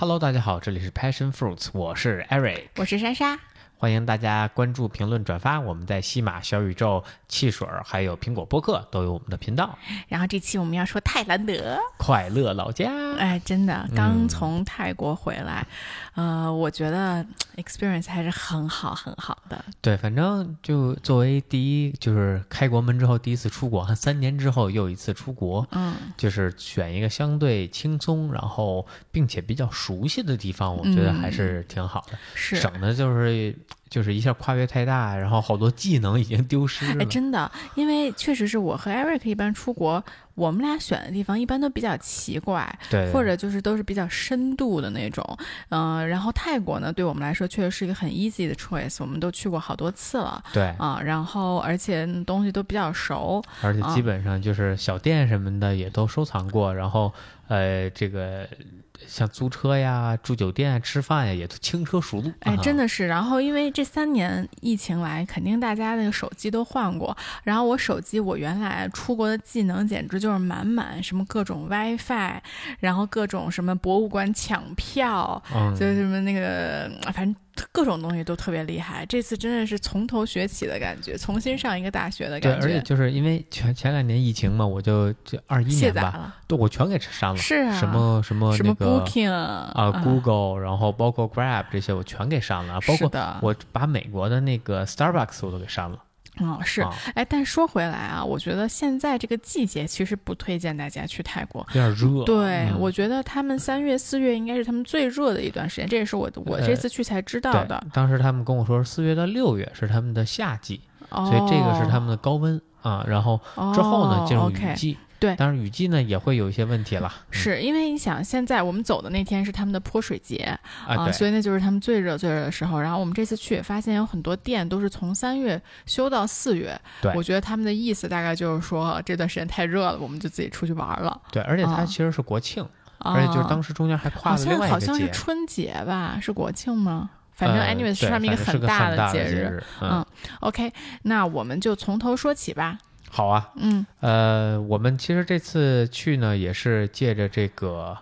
Hello，大家好，这里是 Passion Fruits，我是 Eric，我是莎莎。欢迎大家关注、评论、转发。我们在西马、小宇宙、汽水儿，还有苹果播客都有我们的频道。然后这期我们要说泰兰德，快乐老家。哎，真的，刚从泰国回来，呃，我觉得 experience 还是很好很好的。对，反正就作为第一，就是开国门之后第一次出国，三年之后又一次出国，嗯，就是选一个相对轻松，然后并且比较熟悉的地方，我觉得还是挺好的，是省的就是。就是一下跨越太大，然后好多技能已经丢失了。哎，真的，因为确实是我和 Eric 一般出国，我们俩选的地方一般都比较奇怪，对，或者就是都是比较深度的那种。嗯，然后泰国呢，对我们来说确实是一个很 easy 的 choice，我们都去过好多次了。对啊，然后而且东西都比较熟，而且基本上就是小店什么的也都收藏过，然后呃，这个。像租车呀、住酒店、吃饭呀，也都轻车熟路。哎，真的是。然后，因为这三年疫情来，肯定大家那个手机都换过。然后我手机，我原来出国的技能简直就是满满，什么各种 WiFi，然后各种什么博物馆抢票，就是什么那个，反正。各种东西都特别厉害，这次真的是从头学起的感觉，重新上一个大学的感觉。对，而且就是因为前前两年疫情嘛，我就就二一年吧，对，我全给删了。是啊，什么什么什么 Booking 啊，Google，然后包括 Grab 这些，我全给删了。包括我把美国的那个 Starbucks 我都给删了。哦，是，哎，但说回来啊，我觉得现在这个季节其实不推荐大家去泰国，有点热。对，我觉得他们三月、四月应该是他们最热的一段时间，这也是我我这次去才知道的。当时他们跟我说，四月到六月是他们的夏季，所以这个是他们的高温啊。然后之后呢，进入雨季。对，但是雨季呢也会有一些问题了，是因为你想，现在我们走的那天是他们的泼水节啊，所以那就是他们最热最热的时候。然后我们这次去也发现有很多店都是从三月休到四月，对，我觉得他们的意思大概就是说这段时间太热了，我们就自己出去玩了。对，而且它其实是国庆，而且就是当时中间还跨了另外一个节，好像是春节吧？是国庆吗？反正 anyways 是他们一个很大的节日。嗯，OK，那我们就从头说起吧。好啊，嗯，呃，我们其实这次去呢，也是借着这个，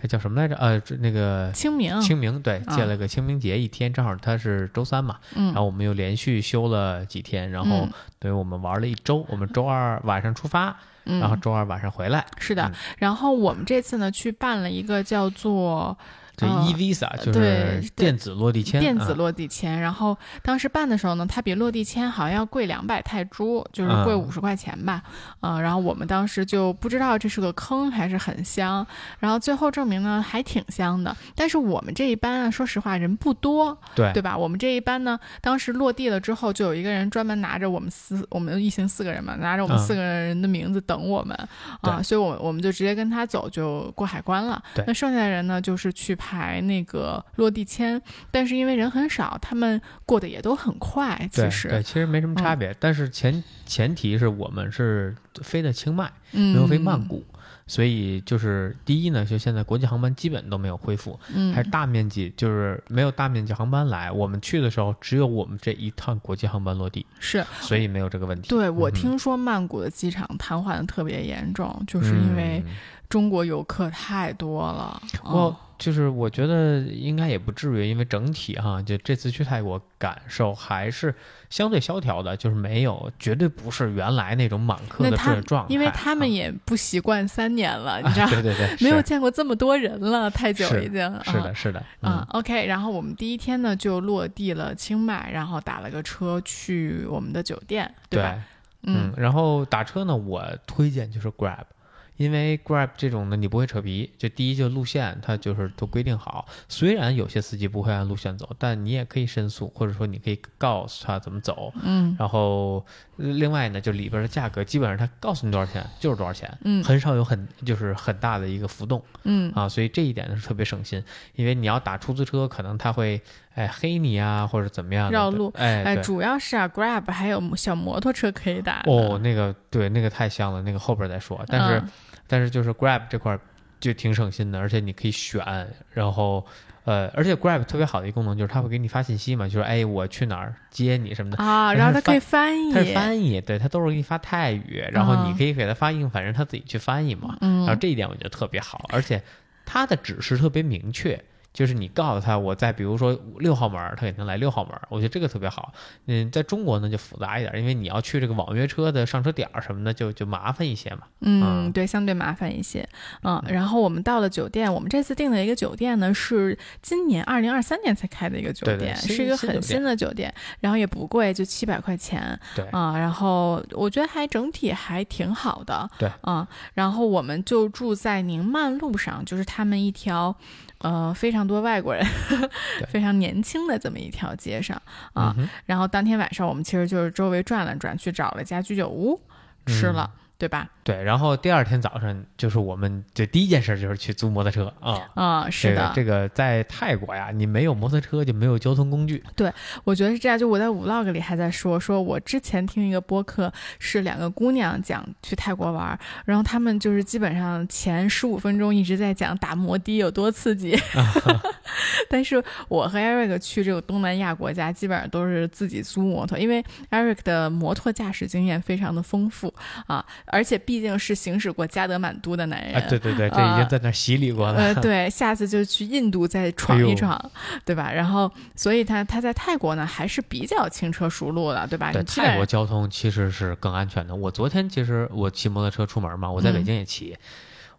还叫什么来着？呃，那个清明，清明，对，借了个清明节一天，正好它是周三嘛，嗯，然后我们又连续休了几天，然后等于我们玩了一周，我们周二晚上出发，然后周二晚上回来，是的，然后我们这次呢去办了一个叫做。就 e visa 就是电子落地签，电子落地签。然后当时办的时候呢，它比落地签好像要贵两百泰铢，就是贵五十块钱吧。嗯，然后我们当时就不知道这是个坑还是很香。然后最后证明呢，还挺香的。但是我们这一班啊，说实话人不多，对对吧？我们这一班呢，当时落地了之后，就有一个人专门拿着我们四，我们一行四个人嘛，拿着我们四个人的名字等我们啊。所以，我我们就直接跟他走，就过海关了。那剩下的人呢，就是去。排那个落地签，但是因为人很少，他们过得也都很快。其实对，其实没什么差别。但是前前提是我们是飞的清迈，没有飞曼谷，所以就是第一呢，就现在国际航班基本都没有恢复，还是大面积就是没有大面积航班来。我们去的时候只有我们这一趟国际航班落地，是，所以没有这个问题。对我听说曼谷的机场瘫痪的特别严重，就是因为中国游客太多了。我。就是我觉得应该也不至于，因为整体哈，就这次去泰国感受还是相对萧条的，就是没有，绝对不是原来那种满客的这状态。因为他们也不习惯三年了，你知道？对对对，没有见过这么多人了，太久已经。是的，是的。嗯，OK。然后我们第一天呢就落地了清迈，然后打了个车去我们的酒店，对吧？嗯，然后打车呢，我推荐就是 Grab。因为 Grab 这种呢你不会扯皮，就第一就路线它就是都规定好，虽然有些司机不会按路线走，但你也可以申诉，或者说你可以告诉他怎么走。嗯，然后另外呢，就里边的价格基本上他告诉你多少钱就是多少钱，嗯，很少有很就是很大的一个浮动，嗯啊，所以这一点呢是特别省心，因为你要打出租车，可能他会哎黑你啊或者怎么样绕路，哎哎，主要是啊 Grab 还有小摩托车可以打哦，那个对那个太香了，那个后边再说，但是。但是就是 Grab 这块就挺省心的，而且你可以选，然后呃，而且 Grab 特别好的一个功能就是它会给你发信息嘛，就是哎我去哪儿接你什么的啊，然后它可以翻译，它是翻译，对，它都是给你发泰语，然后你可以给它发英，反正它自己去翻译嘛，然后这一点我觉得特别好，而且它的指示特别明确，就是你告诉他我在比如说六号门，他肯定来六号门，我觉得这个特别好。嗯，在中国呢就复杂一点，因为你要去这个网约车的上车点儿什么的，就就麻烦一些嘛。嗯，对，相对麻烦一些。嗯，然后我们到了酒店，我们这次订的一个酒店呢是今年二零二三年才开的一个酒店，是一个很新的酒店，然后也不贵，就七百块钱。对啊，然后我觉得还整体还挺好的。对，嗯，然后我们就住在宁曼路上，就是他们一条。呃，非常多外国人，非常年轻的这么一条街上啊。然后当天晚上，我们其实就是周围转了转，去找了家居酒屋吃了。对吧？对，然后第二天早上就是我们就第一件事就是去租摩托车啊啊，是的，这个在泰国呀，你没有摩托车就没有交通工具。对，我觉得是这样。就我在 vlog 里还在说，说我之前听一个播客是两个姑娘讲去泰国玩，然后他们就是基本上前十五分钟一直在讲打摩的有多刺激 但是我和 Eric 去这个东南亚国家基本上都是自己租摩托，因为 Eric 的摩托驾驶经验非常的丰富啊。而且毕竟是行驶过加德满都的男人，对对对，这已经在那洗礼过了。呃，对，下次就去印度再闯一闯，对吧？然后，所以他他在泰国呢还是比较轻车熟路的，对吧？对，泰国交通其实是更安全的。我昨天其实我骑摩托车出门嘛，我在北京也骑。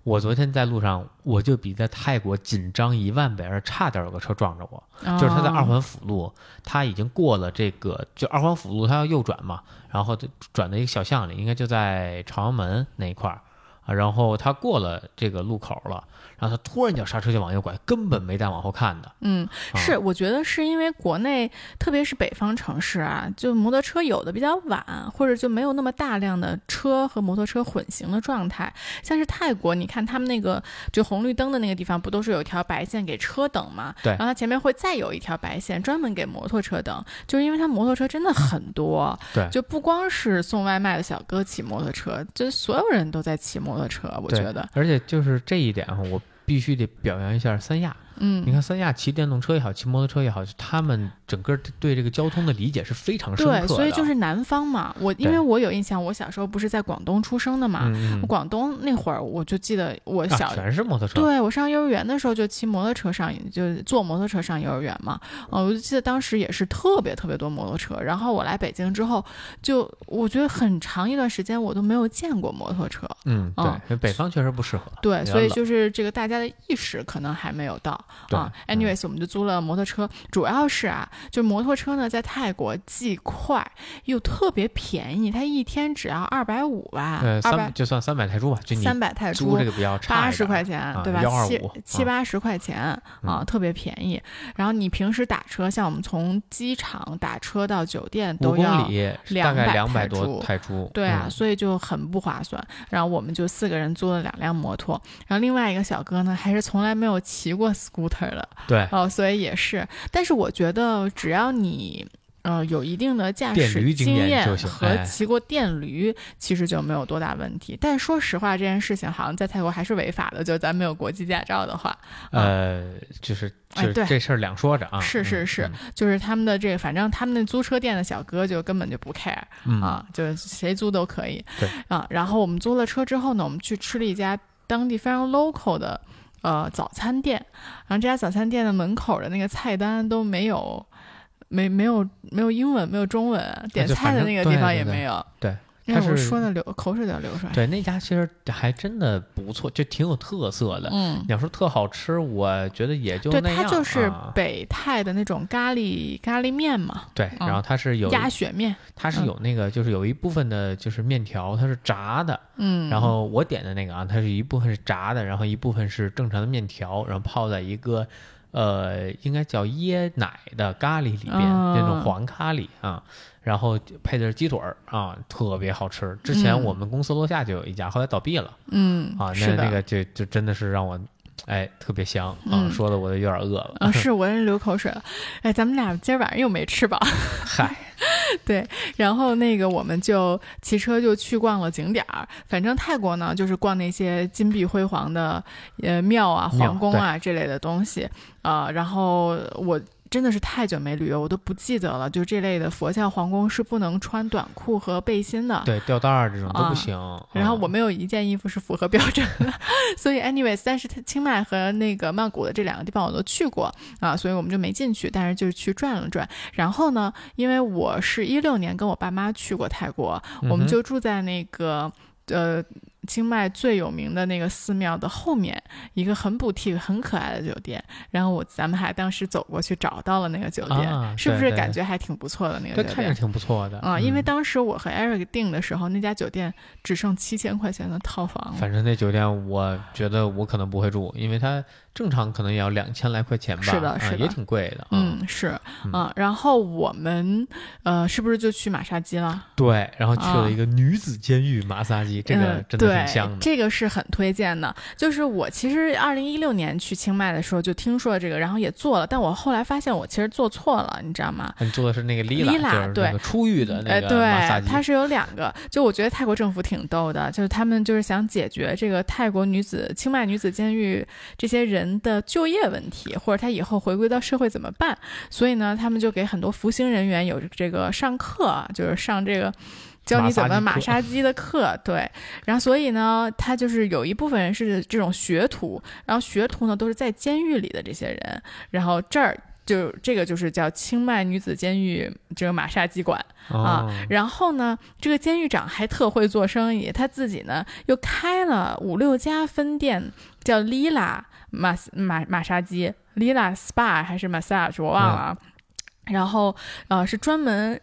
我昨天在路上，我就比在泰国紧张一万倍，而差点有个车撞着我。就是他在二环辅路，他已经过了这个，就二环辅路，他要右转嘛，然后转到一个小巷里，应该就在朝阳门那一块儿啊，然后他过了这个路口了。然后他突然脚刹车就往右拐，根本没带往后看的。嗯，是，我觉得是因为国内，特别是北方城市啊，就摩托车有的比较晚，或者就没有那么大量的车和摩托车混行的状态。像是泰国，你看他们那个就红绿灯的那个地方，不都是有一条白线给车等吗？对。然后它前面会再有一条白线专门给摩托车等，就是因为它摩托车真的很多。对。就不光是送外卖的小哥骑摩托车，就所有人都在骑摩托车。我觉得。而且就是这一点，我。必须得表扬一下三亚。嗯，你看三亚骑电动车也好，骑摩托车也好，他们整个对这个交通的理解是非常深刻的。对，所以就是南方嘛，我因为我有印象，我小时候不是在广东出生的嘛，广东那会儿我就记得我小全是摩托车。对我上幼儿园的时候就骑摩托车上，就坐摩托车上幼儿园嘛。嗯，我就记得当时也是特别特别多摩托车。然后我来北京之后，就我觉得很长一段时间我都没有见过摩托车。嗯，对，北方确实不适合。对，所以就是这个大家的意识可能还没有到啊。anyways，我们就租了摩托车，主要是啊，就摩托车呢，在泰国既快又特别便宜，它一天只要二百五吧，二百就算三百泰铢吧，就三百泰铢，这个比较差，八十块钱对吧？七七八十块钱啊，特别便宜。然后你平时打车，像我们从机场打车到酒店都要两百两百多泰铢，对啊，所以就很不划算。然后我们就四个人租了两辆摩托，然后另外一个小哥呢，还是从来没有骑过 scooter 的。对。哦，所以也是，但是我觉得只要你呃有一定的驾驶经验和骑过电驴，其实就没有多大问题。但说实话，这件事情好像在泰国还是违法的，就咱没有国际驾照的话，呃，就是就是这事儿两说着啊，是是是，就是他们的这个，反正他们那租车店的小哥就根本就不 care 啊，就谁租都可以。对。啊，然后我们租了车之后呢，我们去吃了一家当地非常 local 的。呃，早餐店，然后这家早餐店的门口的那个菜单都没有，没没有没有英文，没有中文，点菜的那个地方也没有。对。他是说的流口水都要流出来。对，那家其实还真的不错，就挺有特色的。嗯，你要说特好吃，我觉得也就那样。对，它就是北泰的那种咖喱咖喱面嘛。对，然后它是有鸭血面，它是有那个，就是有一部分的就是面条，它是炸的。嗯，然后我点的那个啊，它是一部分是炸的，然后一部分是正常的面条，然后泡在一个呃，应该叫椰奶的咖喱里边，那种黄咖喱啊。然后配的是鸡腿儿啊，特别好吃。之前我们公司楼下就有一家，后来倒闭了。嗯，啊，那那个就就真的是让我，哎，特别香啊，说的我都有点饿了。啊，是我也流口水了。哎，咱们俩今儿晚上又没吃饱。嗨，对，然后那个我们就骑车就去逛了景点儿。反正泰国呢，就是逛那些金碧辉煌的呃庙啊、皇宫啊这类的东西啊。然后我。真的是太久没旅游，我都不记得了。就这类的佛教皇宫是不能穿短裤和背心的，对，吊带儿这种都不行。然后我没有一件衣服是符合标准的，所以 anyways，但是清迈和那个曼谷的这两个地方我都去过啊，所以我们就没进去，但是就是去转了转。然后呢，因为我是一六年跟我爸妈去过泰国，我们就住在那个呃。清迈最有名的那个寺庙的后面，一个很补替、很可爱的酒店。然后我咱们还当时走过去找到了那个酒店，是不是感觉还挺不错的那个酒店？对看着挺不错的啊。因为当时我和 Eric 订的时候，那家酒店只剩七千块钱的套房。反正那酒店，我觉得我可能不会住，因为它正常可能也要两千来块钱吧。是的，是的，也挺贵的。嗯，是嗯。然后我们呃，是不是就去马杀鸡了？对，然后去了一个女子监狱马杀鸡，这个真的。挺香的，这个是很推荐的。就是我其实二零一六年去清迈的时候就听说了这个，然后也做了，但我后来发现我其实做错了，你知道吗？你做的是那个 Lila，对，出狱的那个对，它是有两个。就我觉得泰国政府挺逗的，就是他们就是想解决这个泰国女子清迈女子监狱这些人的就业问题，或者他以后回归到社会怎么办？所以呢，他们就给很多服刑人员有这个上课，就是上这个。教你怎么马杀鸡的课，对，然后所以呢，他就是有一部分人是这种学徒，然后学徒呢都是在监狱里的这些人，然后这儿就这个就是叫清迈女子监狱这个马杀鸡馆啊，然后呢，这个监狱长还特会做生意，他自己呢又开了五六家分店，叫 Lila 马马马杀鸡，Lila Spa 还是 Massage 我忘了，然后呃是专门。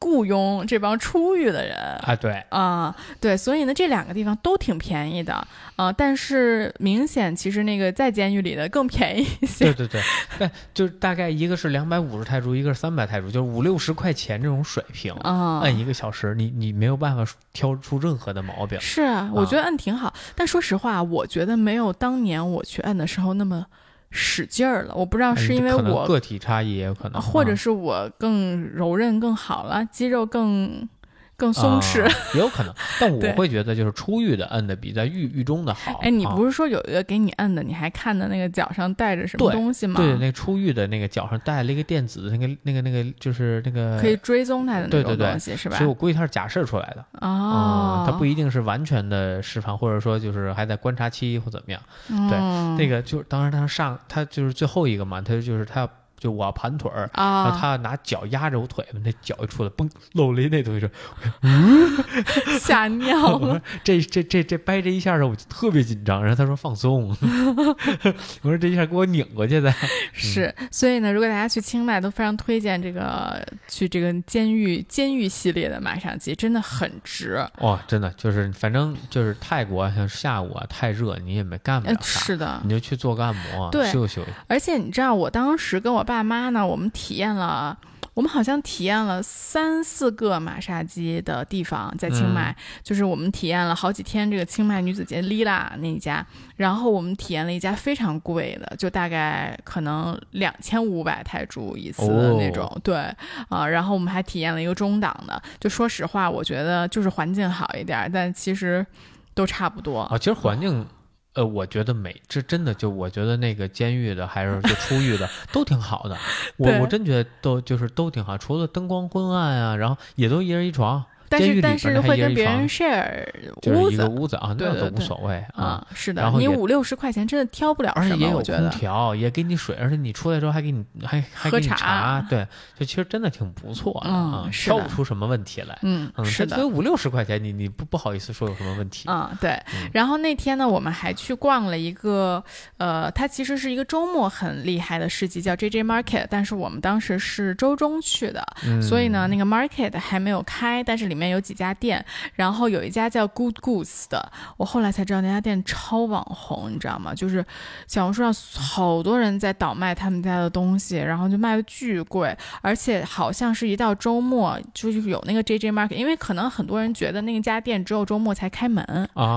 雇佣这帮出狱的人啊，对啊，对，所以呢，这两个地方都挺便宜的啊，但是明显其实那个在监狱里的更便宜一些。对对对，但，就是大概一个是两百五十泰铢，一个是三百泰铢，就是五六十块钱这种水平啊，按一个小时，你你没有办法挑出任何的毛病。是啊，我觉得按挺好，但说实话，我觉得没有当年我去按的时候那么。使劲儿了，我不知道是因为我个体差异也有可能，或者是我更柔韧更好了，肌肉更。更松弛 也有可能，但我会觉得就是出狱的摁的比在狱狱中的好。哎，你不是说有一个给你摁的，你还看的那个脚上带着什么东西吗？对，那出狱的那个脚上带了一个电子那个那个那个，就是那个可以追踪他的那种东西，是吧？所以我估计他是假设出来的哦，他不一定是完全的释放，或者说就是还在观察期或怎么样。对，那个就是当时他上他就是最后一个嘛，他就是他要。就我要盘腿儿，然后他拿脚压着我腿嘛，那脚一出来，嘣，露了一那东西，嗯，吓尿 了。这这这这掰这一下的我就特别紧张。然后他说放松，我说这一下给我拧过去的。是，所以呢，如果大家去清迈，都非常推荐这个去这个监狱监狱系列的马上机，真的很值。哇，真的就是反正就是泰国像下午啊太热，你也没干不了啥，是的，你就去做个按摩，对，休休息。而且你知道，我当时跟我。爸妈呢？我们体验了，我们好像体验了三四个马杀鸡的地方，在清迈，就是我们体验了好几天这个清迈女子节 Lila 那一家，然后我们体验了一家非常贵的，就大概可能两千五百泰铢一次的那种，对啊，然后我们还体验了一个中档的，就说实话，我觉得就是环境好一点，但其实都差不多啊，其实环境。呃，我觉得每这真的就我觉得那个监狱的还是就出狱的 都挺好的，我我真觉得都就是都挺好，除了灯光昏暗啊，然后也都一人一床。但是但是会跟别人 share 屋子，屋子啊，那都无所谓啊。是的，然后你五六十块钱真的挑不了什么，而且也有空调，也给你水，而且你出来之后还给你还还给你茶，对，就其实真的挺不错的啊，挑不出什么问题来。嗯，是的，所以五六十块钱，你你不不好意思说有什么问题啊？对。然后那天呢，我们还去逛了一个，呃，它其实是一个周末很厉害的市集，叫 J J Market，但是我们当时是周中去的，所以呢，那个 Market 还没有开，但是里面有几家店。然后有一家叫 Good Goose 的，我后来才知道那家店超网红，你知道吗？就是小红书上好多人在倒卖他们家的东西，然后就卖的巨贵，而且好像是一到周末就是有那个 JJ Market，因为可能很多人觉得那家店只有周末才开门，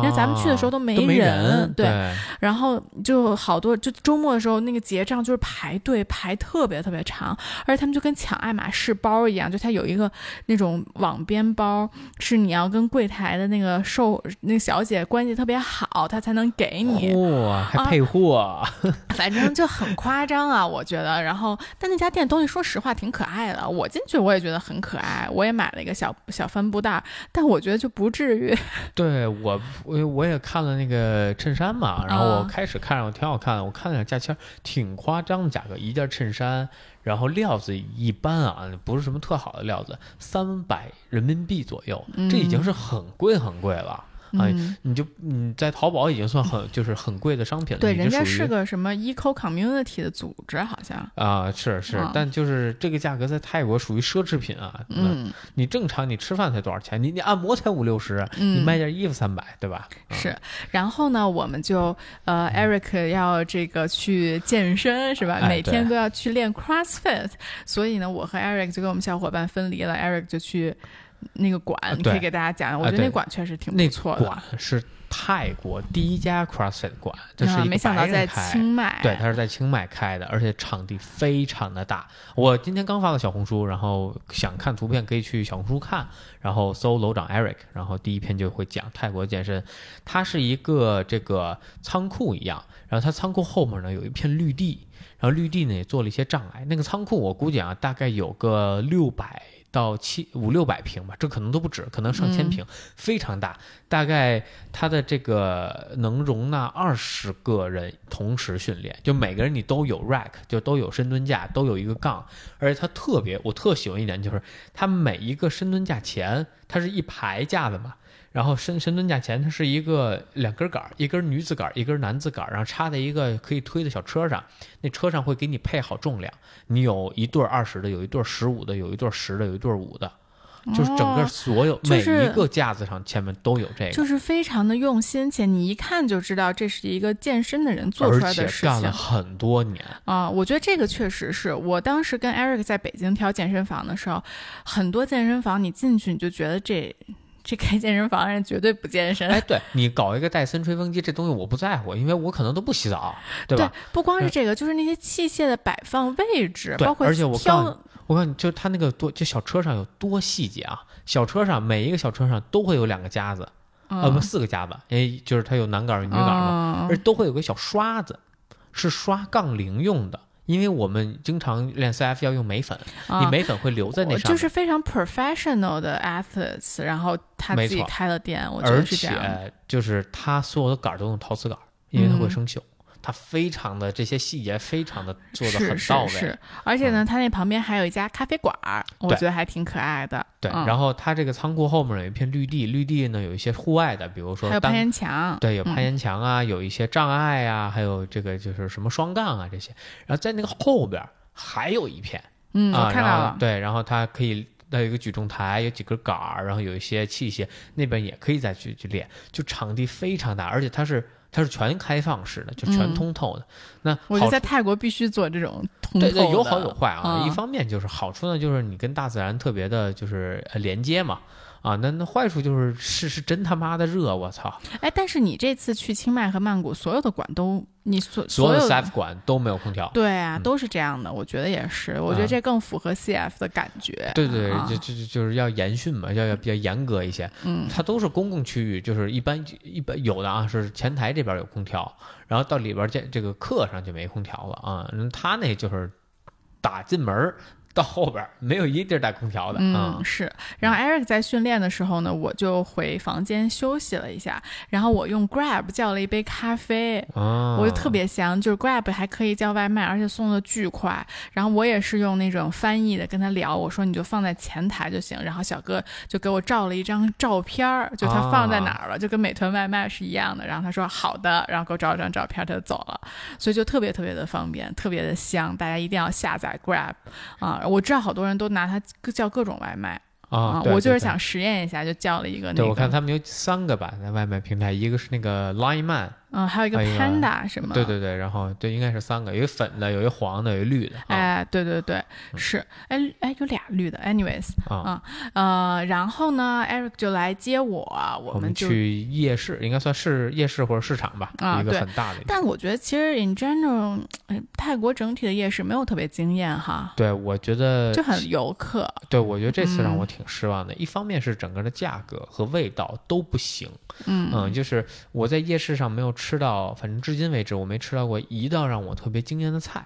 因为咱们去的时候都没人，对。然后就好多就周末的时候那个结账就是排队排特别特别长，而且他们就跟抢爱马仕包一样，就它有一个那种网边包，包是你要跟柜台的那个售那小姐关系特别好，她才能给你。哇，还配货，反正就很夸张啊，我觉得。然后，但那家店东西说实话挺可爱的，我进去我也觉得很可爱，我也买了一个小小帆布袋，但我觉得就不至于。对我，我我也看了那个衬衫嘛，然后我开始看着我挺好看的，我看了下价签，挺夸张的价格，一件衬衫。然后料子一般啊，不是什么特好的料子，三百人民币左右，这已经是很贵很贵了。啊，你就你在淘宝已经算很就是很贵的商品了。对，人家是个什么 eco community 的组织，好像啊，是是，但就是这个价格在泰国属于奢侈品啊。嗯，你正常你吃饭才多少钱？你你按摩才五六十，你卖件衣服三百，对吧？是。然后呢，我们就呃，Eric 要这个去健身是吧？每天都要去练 CrossFit，所以呢，我和 Eric 就跟我们小伙伴分离了，Eric 就去。那个馆你可以给大家讲，我觉得那馆确实挺不错的。馆是泰国第一家 CrossFit 馆，就是没想到在清迈，对，它是在清迈开的，而且场地非常的大。我今天刚发了小红书，然后想看图片可以去小红书看，然后搜楼长 Eric，然后第一篇就会讲泰国健身。它是一个这个仓库一样，然后它仓库后面呢有一片绿地，然后绿地呢也做了一些障碍。那个仓库我估计啊，大概有个六百。到七五六百平吧，这可能都不止，可能上千平，非常大。大概它的这个能容纳二十个人同时训练，就每个人你都有 rack，就都有深蹲架，都有一个杠。而且它特别，我特喜欢一点就是，它每一个深蹲架前，它是一排架子嘛。然后深深蹲架前，它是一个两根杆儿，一根女子杆儿，一根男子杆儿，然后插在一个可以推的小车上。那车上会给你配好重量，你有一对二十的，有一对十五的，有一对十的，有一对五的，就是整个所有每一个架子上前面都有这个，就是非常的用心，且你一看就知道这是一个健身的人做出来的事情。干了很多年啊，我觉得这个确实是我当时跟 Eric 在北京挑健身房的时候，很多健身房你进去你就觉得这。这开健身房人绝对不健身。哎，对你搞一个戴森吹风机，这东西我不在乎，因为我可能都不洗澡，对吧？不光是这个，就是那些器械的摆放位置，包括而且我告诉我告诉你，就他那个多，就小车上有多细节啊！小车上每一个小车上都会有两个夹子，呃，不，四个夹子，哎，就是它有男杆儿、女杆儿嘛，而且都会有个小刷子，是刷杠铃用的。因为我们经常练 CF 要用眉粉，你眉粉会留在那上，就是非常 professional 的 athletes，然后他自己开了店，我觉得是这样。而且就是他所有的杆都用陶瓷杆，因为它会生锈。它非常的这些细节非常的做的很到位，是，而且呢，它那旁边还有一家咖啡馆儿，我觉得还挺可爱的。对，然后它这个仓库后面有一片绿地，绿地呢有一些户外的，比如说还有攀岩墙，对，有攀岩墙啊，有一些障碍啊，还有这个就是什么双杠啊这些。然后在那个后边还有一片，嗯，我看到了，对，然后它可以那有一个举重台，有几根杆儿，然后有一些器械，那边也可以再去去练，就场地非常大，而且它是。它是全开放式的，就全通透的。那我觉得在泰国必须做这种通透的。对对，有好有坏啊。一方面就是好处呢，就是你跟大自然特别的，就是连接嘛。啊，那那坏处就是是是真他妈的热，我操！哎，但是你这次去清迈和曼谷，所有的馆都你所所有 CF 馆都没有空调。对啊，都是这样的，我觉得也是，我觉得这更符合 CF 的感觉。对对，就就就就是要严训嘛，要要比较严格一些。嗯，它都是公共区域，就是一般一般有的啊，是前台这边有空调，然后到里边这这个课上就没空调了啊。他那就是打进门。到后边没有一地儿带空调的，嗯，是。然后 Eric 在训练的时候呢，我就回房间休息了一下。然后我用 Grab 叫了一杯咖啡，我就特别香。就是 Grab 还可以叫外卖，而且送的巨快。然后我也是用那种翻译的跟他聊，我说你就放在前台就行。然后小哥就给我照了一张照片儿，就他放在哪儿了，就跟美团外卖是一样的。然后他说好的，然后给我照了张照片，他就走了。所以就特别特别的方便，特别的香。大家一定要下载 Grab 啊。我知道好多人都拿它叫各种外卖啊，我就是想实验一下，就叫了一个。对，我看他们有三个吧，在外卖平台，一个是那个 Line Man，嗯，还有一个 Panda 什么？对对对，然后对，应该是三个，有一粉的，有一黄的，有一绿的。哎，对对对，是，哎哎，有俩绿的。Anyways，啊呃，然后呢，Eric 就来接我，我们去夜市，应该算是夜市或者市场吧，一个很大的。但我觉得其实 in general，泰国整体的夜市没有特别惊艳哈。对，我觉得就很游客。对，我觉得这次让我挺失望的。一方面是整个的价格和味道都不行。嗯嗯，就是我在夜市上没有吃吃到，反正至今为止我没吃到过一道让我特别惊艳的菜。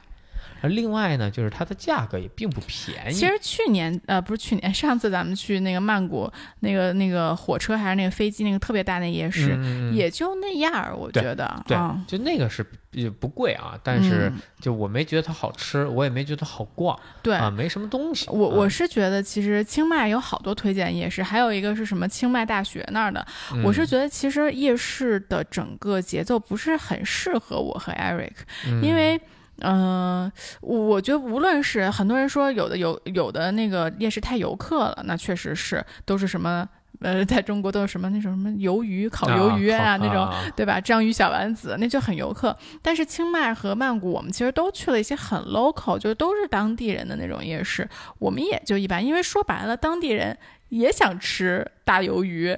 另外呢，就是它的价格也并不便宜。其实去年呃不是去年，上次咱们去那个曼谷那个那个火车还是那个飞机那个特别大那夜市，也就那样儿，我觉得。对，就那个是也不贵啊，但是就我没觉得它好吃，我也没觉得好逛。对啊，没什么东西。我我是觉得其实清迈有好多推荐夜市，还有一个是什么清迈大学那儿的。我是觉得其实夜市的整个节奏不是很适合我和 Eric，因为。嗯，我觉得无论是很多人说有的有有的那个夜市太游客了，那确实是都是什么呃，在中国都是什么那种什么鱿鱼烤鱿鱼啊那种，对吧？章鱼小丸子那就很游客。但是清迈和曼谷，我们其实都去了一些很 local，就都是当地人的那种夜市，我们也就一般，因为说白了，当地人。也想吃大鱿鱼，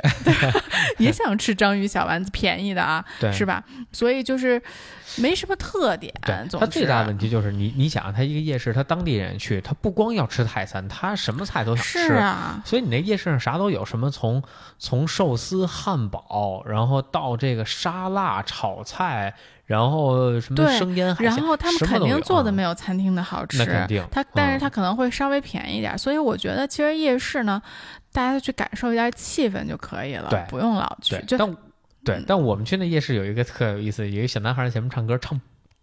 也想吃章鱼小丸子，便宜的啊，是吧？所以就是没什么特点。他最大的问题就是你，你想，他一个夜市，他当地人去，他不光要吃泰餐，他什么菜都想吃啊。所以你那夜市上啥都有，什么从从寿司、汉堡，然后到这个沙拉、炒菜。然后什么生腌海鲜，然后他们肯定做的没有餐厅的好吃，那肯定。他但是他可能会稍微便宜点，所以我觉得其实夜市呢，大家去感受一下气氛就可以了，对，不用老去。就但对，但我们去那夜市有一个特有意思，有一个小男孩在前面唱歌，唱。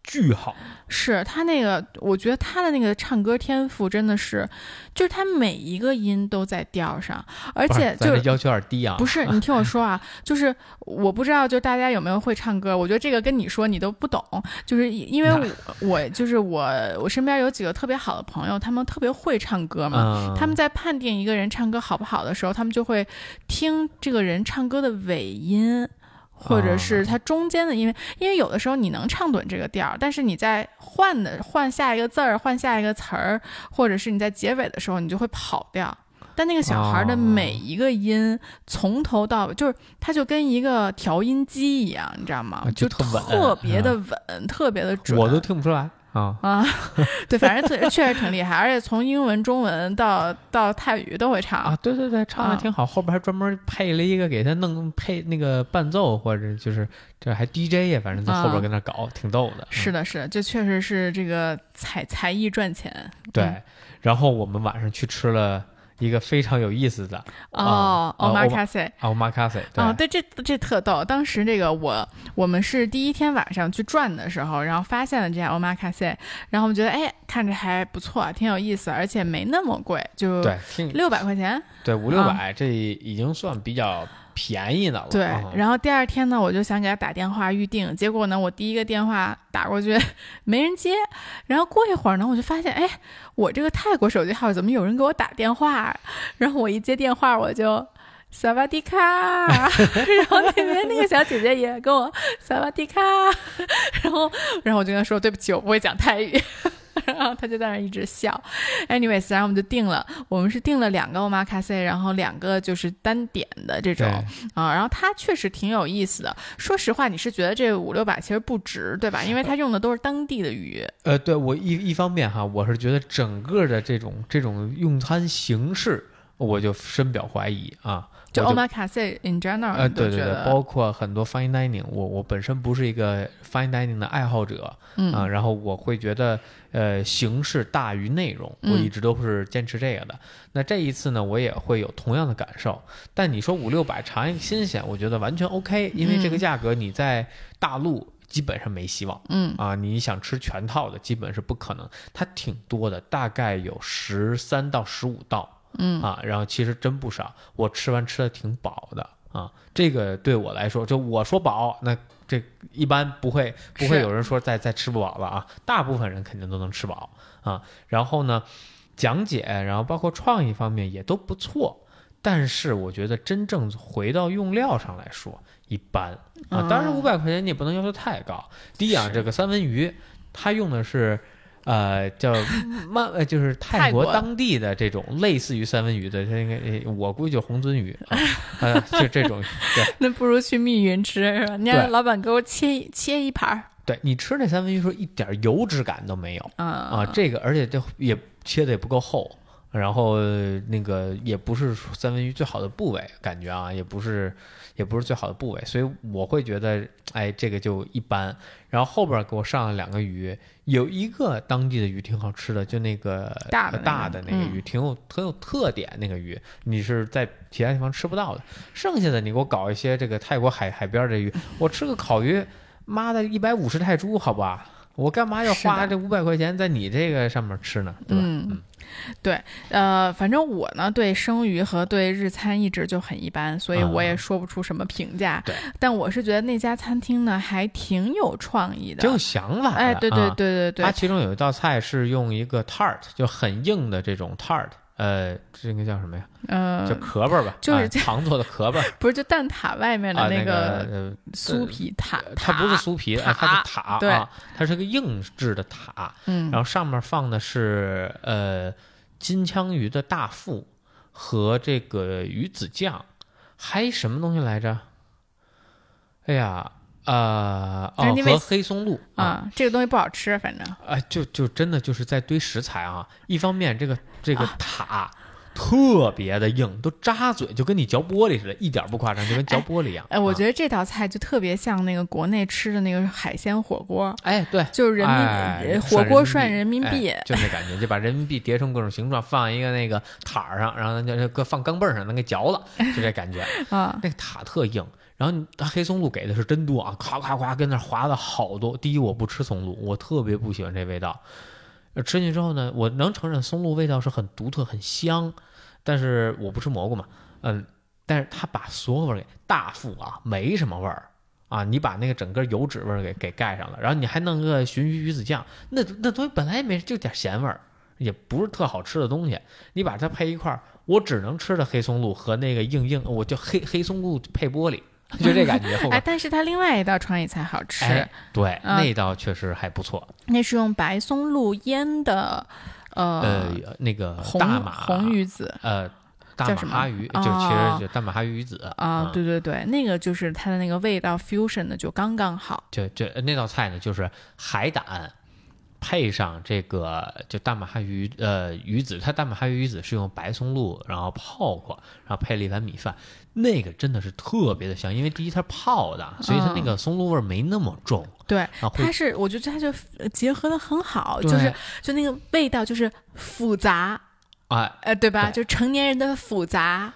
巨好，是他那个，我觉得他的那个唱歌天赋真的是，就是他每一个音都在调上，而且就要求有点低啊。不是，你听我说啊，就是我不知道，就大家有没有会唱歌？我觉得这个跟你说你都不懂，就是因为我我就是我我身边有几个特别好的朋友，他们特别会唱歌嘛，他们在判定一个人唱歌好不好的时候，他们就会听这个人唱歌的尾音。或者是它中间的，因为因为有的时候你能唱准这个调儿，但是你在换的换下一个字儿、换下一个词儿，或者是你在结尾的时候，你就会跑调。但那个小孩的每一个音从头到尾，就是他就跟一个调音机一样，你知道吗？就特别的稳，特别的准，我都听不出来。啊啊，对，反正确实挺厉害，而且从英文、中文到到泰语都会唱啊。对对对，唱的挺好，后边还专门配了一个给他弄配那个伴奏，或者就是这还 DJ 呀，反正在后边跟那搞，挺逗的。是的，是的，这确实是这个才才艺赚钱。对，然后我们晚上去吃了。一个非常有意思的哦，omakase，啊，omakase，哦，对，这这特逗。当时这个我我们是第一天晚上去转的时候，然后发现了这家 omakase，然后我们觉得哎，看着还不错，挺有意思，而且没那么贵，就对，六百块钱，对，五六百，这已经算比较。便宜的了。对，然后第二天呢，我就想给他打电话预定，结果呢，我第一个电话打过去 没人接，然后过一会儿呢，我就发现，哎，我这个泰国手机号怎么有人给我打电话？然后我一接电话，我就萨瓦迪卡，然后那边那个小姐姐也跟我萨瓦迪卡，然后然后我就跟她说对不起，我不会讲泰语。然后他就在那一直笑，anyways，然后我们就定了，我们是定了两个 omakase，，然后两个就是单点的这种啊，然后它确实挺有意思的。说实话，你是觉得这五六百其实不值，对吧？因为它用的都是当地的鱼。呃，对我一一方面哈，我是觉得整个的这种这种用餐形式，我就深表怀疑啊。就 omakase in general，呃，对对对，包括很多 fine dining，我我本身不是一个 fine dining 的爱好者，嗯啊，然后我会觉得，呃，形式大于内容，我一直都是坚持这个的。那这一次呢，我也会有同样的感受。但你说五六百尝一个新鲜，我觉得完全 OK，因为这个价格你在大陆基本上没希望，嗯啊，你想吃全套的基本是不可能。它挺多的，大概有十三到十五道。嗯啊，然后其实真不少，我吃完吃的挺饱的啊。这个对我来说，就我说饱，那这一般不会不会有人说再再吃不饱了啊。大部分人肯定都能吃饱啊。然后呢，讲解，然后包括创意方面也都不错。但是我觉得真正回到用料上来说，一般啊。当然五百块钱你也不能要求太高。第一啊，这个三文鱼它用的是。呃，叫 曼呃，就是泰国当地的这种类似于三文鱼的，这个我估计就红鳟鱼啊，就这种。对，那不如去密云吃是吧？你让老板给我切切一盘儿。对你吃那三文鱼说一点油脂感都没有啊啊，这个而且这也切的也不够厚，然后那个也不是三文鱼最好的部位，感觉啊也不是。也不是最好的部位，所以我会觉得，哎，这个就一般。然后后边给我上了两个鱼，有一个当地的鱼挺好吃的，就那个大的大的那个鱼，挺有很有特点。那个鱼你是在其他地方吃不到的。剩下的你给我搞一些这个泰国海海边的鱼，我吃个烤鱼，妈的一百五十泰铢，好吧？我干嘛要花这五百块钱在你这个上面吃呢？对吧？嗯。对，呃，反正我呢对生鱼和对日餐一直就很一般，所以我也说不出什么评价。对，但我是觉得那家餐厅呢还挺有创意的，挺有想法的。哎，对对对对对。它其中有一道菜是用一个 tart，就很硬的这种 tart，呃，这应该叫什么呀？呃，叫壳儿吧，就是糖做的壳儿。不是，就蛋挞外面的那个酥皮塔。它不是酥皮，它是塔。对，它是个硬质的塔。嗯，然后上面放的是呃。金枪鱼的大腹和这个鱼子酱，还什么东西来着？哎呀，啊哦，和黑松露啊，这个东西不好吃，反正啊，就就真的就是在堆食材啊。一方面，这个这个塔。特别的硬，都扎嘴，就跟你嚼玻璃似的，一点不夸张，就跟嚼玻璃一样。哎，我觉得这道菜就特别像那个国内吃的那个海鲜火锅。哎，对，就是人民火锅涮人民币，就那感觉，就把人民币叠成各种形状，放一个那个塔上，然后就搁放钢镚上，能给嚼了，就这感觉 啊。那个塔特硬，然后它黑松露给的是真多啊，咔咔咔跟那划了好多。第一，我不吃松露，我特别不喜欢这味道。吃进去之后呢，我能承认松露味道是很独特、很香，但是我不吃蘑菇嘛，嗯，但是它把所有味儿给大副啊，没什么味儿啊，你把那个整个油脂味儿给给盖上了，然后你还弄个鲟鱼鱼子酱，那那东西本来也没就点咸味儿，也不是特好吃的东西，你把它配一块儿，我只能吃的黑松露和那个硬硬，我就黑黑松露配玻璃。就这感觉，哎，但是它另外一道创意菜好吃，对，那道确实还不错。那是用白松露腌的，呃，那个大马红鱼子，呃，大马哈鱼，就其实就大马哈鱼子啊，对对对，那个就是它的那个味道 fusion 的就刚刚好。就就那道菜呢，就是海胆。配上这个就大马哈鱼呃鱼子，它大马哈鱼鱼子是用白松露然后泡过，然后配了一碗米饭，那个真的是特别的香，因为第一它泡的，所以它那个松露味没那么重。对，它是我觉得它就结合的很好，就是就那个味道就是复杂，哎呃对吧？就成年人的复杂。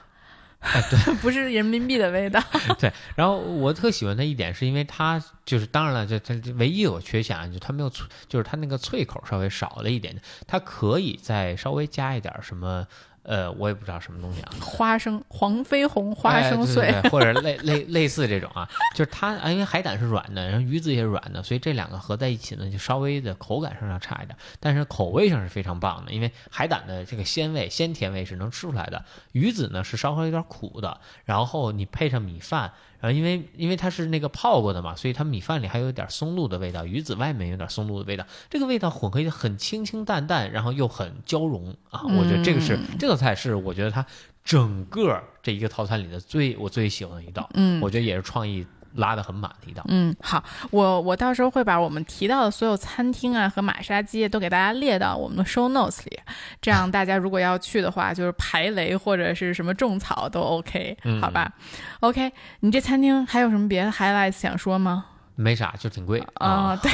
哎，对，不是人民币的味道。对，然后我特喜欢它一点是因为它就是，当然了，就它唯一有缺陷啊就它没有脆，就是它那个脆口稍微少了一点，它可以再稍微加一点什么。呃，我也不知道什么东西啊，花生黄飞鸿花生碎，或者类类 类似这种啊，就是它啊，因为海胆是软的，然后鱼子也是软的，所以这两个合在一起呢，就稍微的口感上要差一点，但是口味上是非常棒的，因为海胆的这个鲜味鲜甜味是能吃出来的，鱼子呢是稍微有点苦的，然后你配上米饭。然后因为因为它是那个泡过的嘛，所以它米饭里还有点松露的味道，鱼子外面有点松露的味道，这个味道混合的很清清淡淡，然后又很交融啊！我觉得这个是这道菜是我觉得它整个这一个套餐里的最我最喜欢的一道，嗯，我觉得也是创意。拉得很满的一道，嗯，好，我我到时候会把我们提到的所有餐厅啊和马杀鸡都给大家列到我们的 show notes 里，这样大家如果要去的话，就是排雷或者是什么种草都 OK，好吧？OK，你这餐厅还有什么别的 highlights 想说吗？没啥，就挺贵啊。对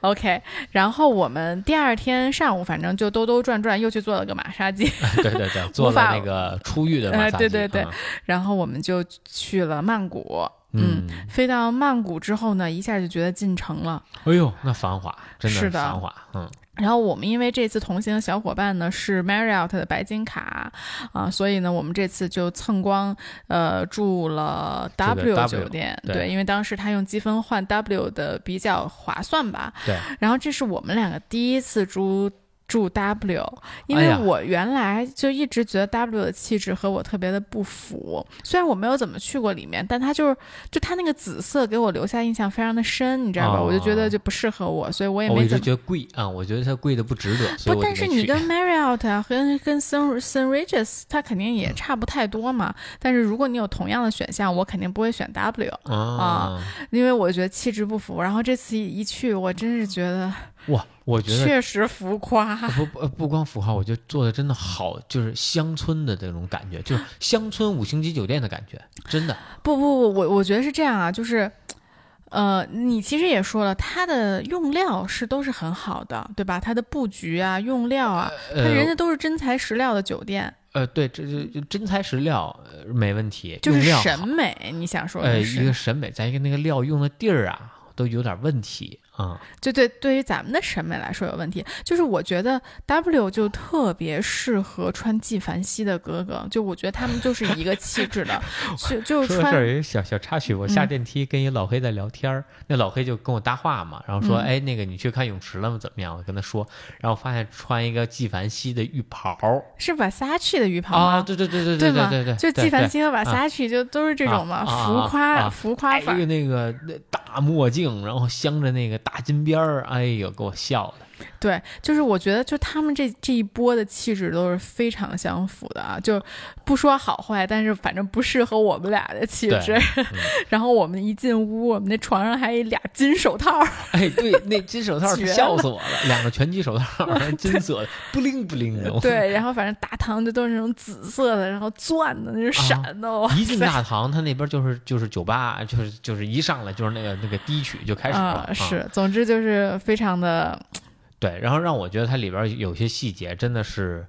，OK，然后我们第二天上午反正就兜兜转转又去做了个马杀 鸡，对对对，做了那个出狱的马杀鸡，对对对，然后我们就去了曼谷。嗯，飞到曼谷之后呢，一下就觉得进城了。哎呦，那繁华，真的是繁华。嗯，然后我们因为这次同行的小伙伴呢是 Marriott 的白金卡啊，所以呢，我们这次就蹭光呃住了 W 酒店。对，因为当时他用积分换 W 的比较划算吧。对。然后这是我们两个第一次住。住 W，因为我原来就一直觉得 W 的气质和我特别的不符。虽然我没有怎么去过里面，但它就是就它那个紫色给我留下印象非常的深，你知道吧？我就觉得就不适合我，所以我也没。我一直觉得贵啊，我觉得它贵的不值得。不，但是你跟 Marriott 啊，跟跟 Sun Sun Regis，它肯定也差不太多嘛。但是如果你有同样的选项，我肯定不会选 W 啊，因为我觉得气质不符。然后这次一去，我真是觉得。哇，我觉得确实浮夸。不不不光浮夸，我觉得做的真的好，就是乡村的这种感觉，就是乡村五星级酒店的感觉，真的。不不不，我我觉得是这样啊，就是，呃，你其实也说了，它的用料是都是很好的，对吧？它的布局啊，用料啊，它人家都是真材实料的酒店。呃，对，这这真材实料没问题，就是审美，你想说？呃，一个审美，再一个那个料用的地儿啊，都有点问题。啊，就对，对于咱们的审美来说有问题。就是我觉得 W 就特别适合穿纪梵希的哥哥，就我觉得他们就是一个气质的。就就穿这儿有小小插曲，我下电梯跟一老黑在聊天儿，那老黑就跟我搭话嘛，然后说，哎，那个你去看泳池了吗？怎么样？我跟他说，然后发现穿一个纪梵希的浴袍，是 Versace 的浴袍吗？啊，对对对对对对对对，就纪梵希和 Versace 就都是这种嘛，浮夸浮夸法。那个那大墨镜，然后镶着那个。大金边儿，哎呦，给我笑的。对，就是我觉得，就他们这这一波的气质都是非常相符的啊，就不说好坏，但是反正不适合我们俩的气质。然后我们一进屋，我们那床上还有俩金手套。哎，对，那金手套笑死我了，两个拳击手套，金色的，不灵不灵的。对，然后反正大堂就都是那种紫色的，然后钻的，那种闪的。一进大堂，他那边就是就是酒吧，就是就是一上来就是那个那个低曲就开始了。是，总之就是非常的。对，然后让我觉得它里边有些细节真的是，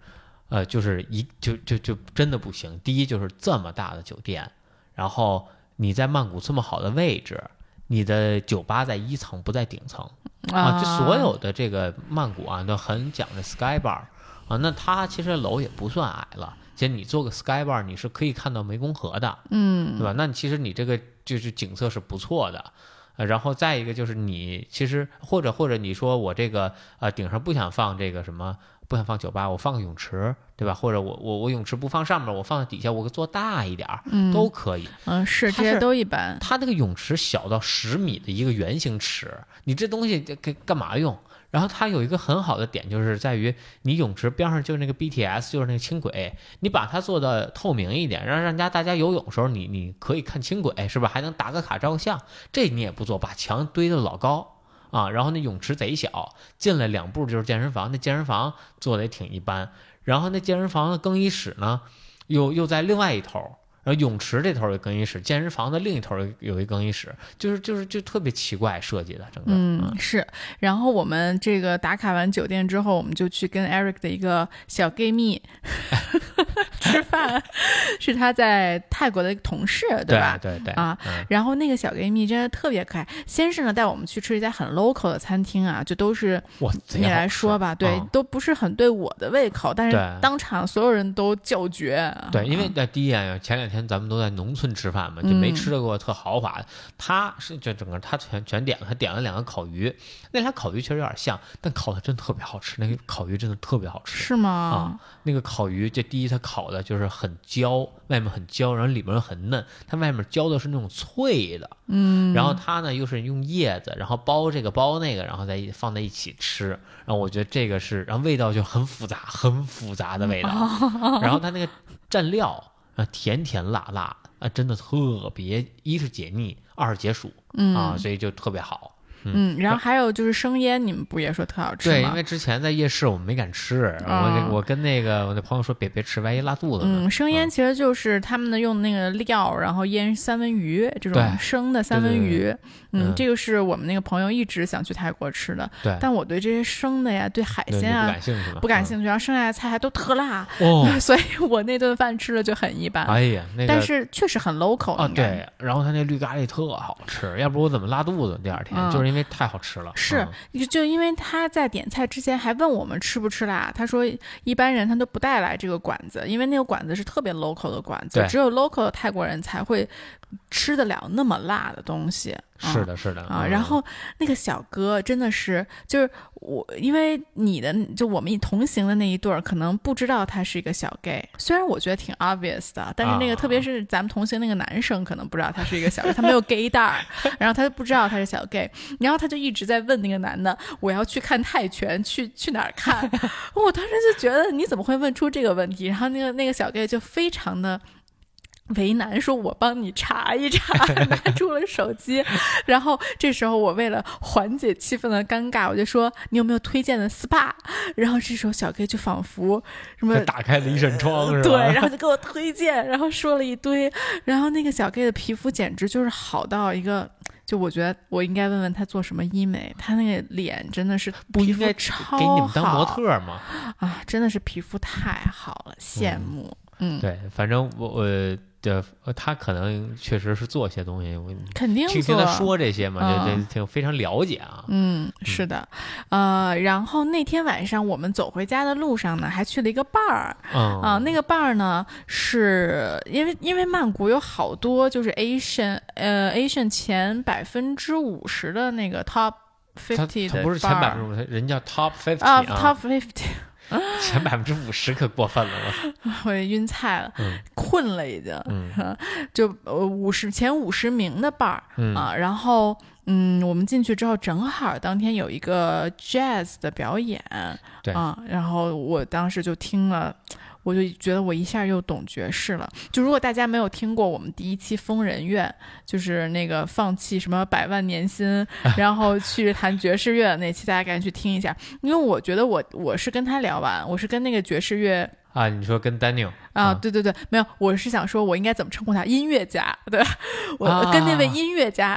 呃，就是一就就就真的不行。第一就是这么大的酒店，然后你在曼谷这么好的位置，你的酒吧在一层不在顶层啊，就所有的这个曼谷啊都很讲的 sky bar 啊，那它其实楼也不算矮了，其实你做个 sky bar 你是可以看到湄公河的，嗯，对吧？那其实你这个就是景色是不错的。呃，然后再一个就是你其实或者或者你说我这个呃顶上不想放这个什么，不想放酒吧，我放个泳池，对吧？或者我我我泳池不放上面，我放在底下，我做大一点儿，都可以。嗯，是这些都一般。它那个泳池小到十米的一个圆形池，你这东西给干嘛用？然后它有一个很好的点，就是在于你泳池边上就是那个 BTS，就是那个轻轨，你把它做的透明一点，让让家大家游泳的时候，你你可以看轻轨，是吧？还能打个卡照个相，这你也不做，把墙堆的老高啊。然后那泳池贼小，进来两步就是健身房，那健身房做的也挺一般。然后那健身房的更衣室呢，又又在另外一头。然后泳池这头有更衣室，健身房的另一头有一更衣室，就是就是就特别奇怪设计的整个。嗯，是。然后我们这个打卡完酒店之后，我们就去跟 Eric 的一个小 gay 蜜 吃饭，是他在泰国的一个同事，对吧？对对啊。然后那个小 gay 蜜真的特别可爱。先是呢带我们去吃一家很 local 的餐厅啊，就都是你来说吧，对，都不是很对我的胃口，但是当场所有人都叫绝。对，因为在第一眼前两天。天咱们都在农村吃饭嘛，就没吃到过特豪华的。他是就整个他全全点了，他点了两个烤鱼，那俩烤鱼其实有点像，但烤的真特别好吃。那个烤鱼真的特别好吃，是吗？啊，那个烤鱼，这第一它烤的就是很焦，外面很焦，然后里面很嫩。它外面焦的是那种脆的，嗯。然后它呢又是用叶子，然后包这个包那个，然后再放在一起吃。然后我觉得这个是，然后味道就很复杂，很复杂的味道。然后它那个蘸料。啊，甜甜辣辣啊，真的特别，一是解腻，二是解暑，啊，所以就特别好。嗯，然后还有就是生腌，你们不也说特好吃吗？对，因为之前在夜市我们没敢吃，我我跟那个我那朋友说别别吃，万一拉肚子呢。嗯，生腌其实就是他们的用那个料，然后腌三文鱼这种生的三文鱼。嗯，这个是我们那个朋友一直想去泰国吃的。对，但我对这些生的呀，对海鲜啊不感兴趣，不感兴趣。然后剩下的菜还都特辣，哦，所以我那顿饭吃的就很一般。哎呀，那但是确实很 local 啊。对，然后他那绿咖喱特好吃，要不我怎么拉肚子？第二天就是因为太好吃了。是，就因为他在点菜之前还问我们吃不吃辣，他说一般人他都不带来这个馆子，因为那个馆子是特别 local 的馆子，只有 local 的泰国人才会吃得了那么辣的东西。是的，是的啊。然后那个小哥真的是，就是我，因为你的就我们同行的那一对儿，可能不知道他是一个小 gay。虽然我觉得挺 obvious 的，但是那个特别是咱们同行那个男生，可能不知道他是一个小 gay，他没有 gay 袋儿，然后他就不知道他是小 gay，然后他就一直在问那个男的，我要去看泰拳，去去哪儿看？我当时就觉得你怎么会问出这个问题？然后那个那个小 gay 就非常的。为难，说我帮你查一查，拿出了手机，然后这时候我为了缓解气氛的尴尬，我就说你有没有推荐的 SPA？然后这时候小 K 就仿佛什么打开了一扇窗，是吧？对，然后就给我推荐，然后说了一堆，然后那个小 K 的皮肤简直就是好到一个，就我觉得我应该问问他做什么医美，他那个脸真的是不应该超给你们当模特吗？啊，真的是皮肤太好了，羡慕。嗯，对，反正我我。对，他可能确实是做些东西，我肯定听听他说这些嘛，就就挺非常了解啊。嗯，是的，呃，然后那天晚上我们走回家的路上呢，还去了一个伴儿啊，那个伴儿呢，是因为因为曼谷有好多就是 Asian 呃 Asian 前百分之五十的那个 top fifty 的，不是前百分之五十，人叫 top fifty 啊，top fifty。前百分之五十可过分了，我。我晕菜了，困了已经，就呃五十前五十名的伴儿、嗯。啊，然后嗯，我们进去之后正好当天有一个 jazz 的表演，对。啊，然后我当时就听了。我就觉得我一下又懂爵士了。就如果大家没有听过我们第一期疯人院，就是那个放弃什么百万年薪，然后去弹爵士乐的那期，大家赶紧去听一下。因为我觉得我我是跟他聊完，我是跟那个爵士乐啊，你说跟 Daniel 啊，对对对，没有，我是想说我应该怎么称呼他，音乐家。对，我跟那位音乐家，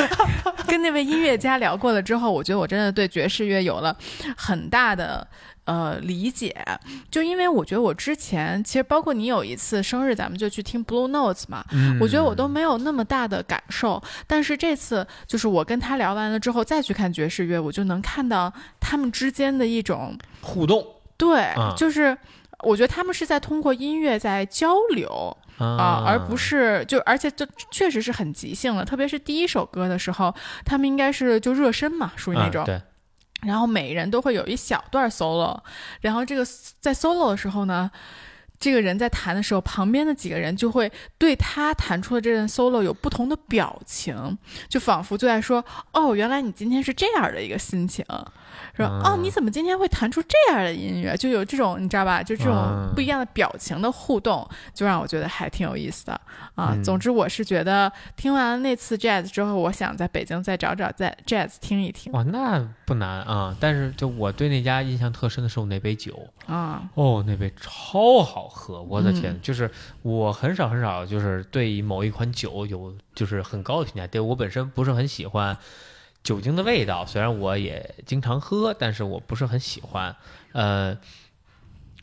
跟那位音乐家聊过了之后，我觉得我真的对爵士乐有了很大的。呃，理解，就因为我觉得我之前其实包括你有一次生日，咱们就去听 Blue Notes 嘛，我觉得我都没有那么大的感受，但是这次就是我跟他聊完了之后再去看爵士乐，我就能看到他们之间的一种互动，对，就是我觉得他们是在通过音乐在交流啊，而不是就而且就确实是很即兴了，特别是第一首歌的时候，他们应该是就热身嘛，属于那种。然后每人都会有一小段 solo，然后这个在 solo 的时候呢，这个人在弹的时候，旁边的几个人就会对他弹出的这段 solo 有不同的表情，就仿佛就在说：“哦，原来你今天是这样的一个心情。”说哦，你怎么今天会弹出这样的音乐？就有这种你知道吧？就这种不一样的表情的互动，就让我觉得还挺有意思的啊。总之，我是觉得听完了那次 jazz 之后，我想在北京再找找在 jazz 听一听。哇，那不难啊。但是就我对那家印象特深的是我那杯酒啊，哦，那杯超好喝，我的天！就是我很少很少就是对某一款酒有就是很高的评价，对我本身不是很喜欢。酒精的味道，虽然我也经常喝，但是我不是很喜欢。呃，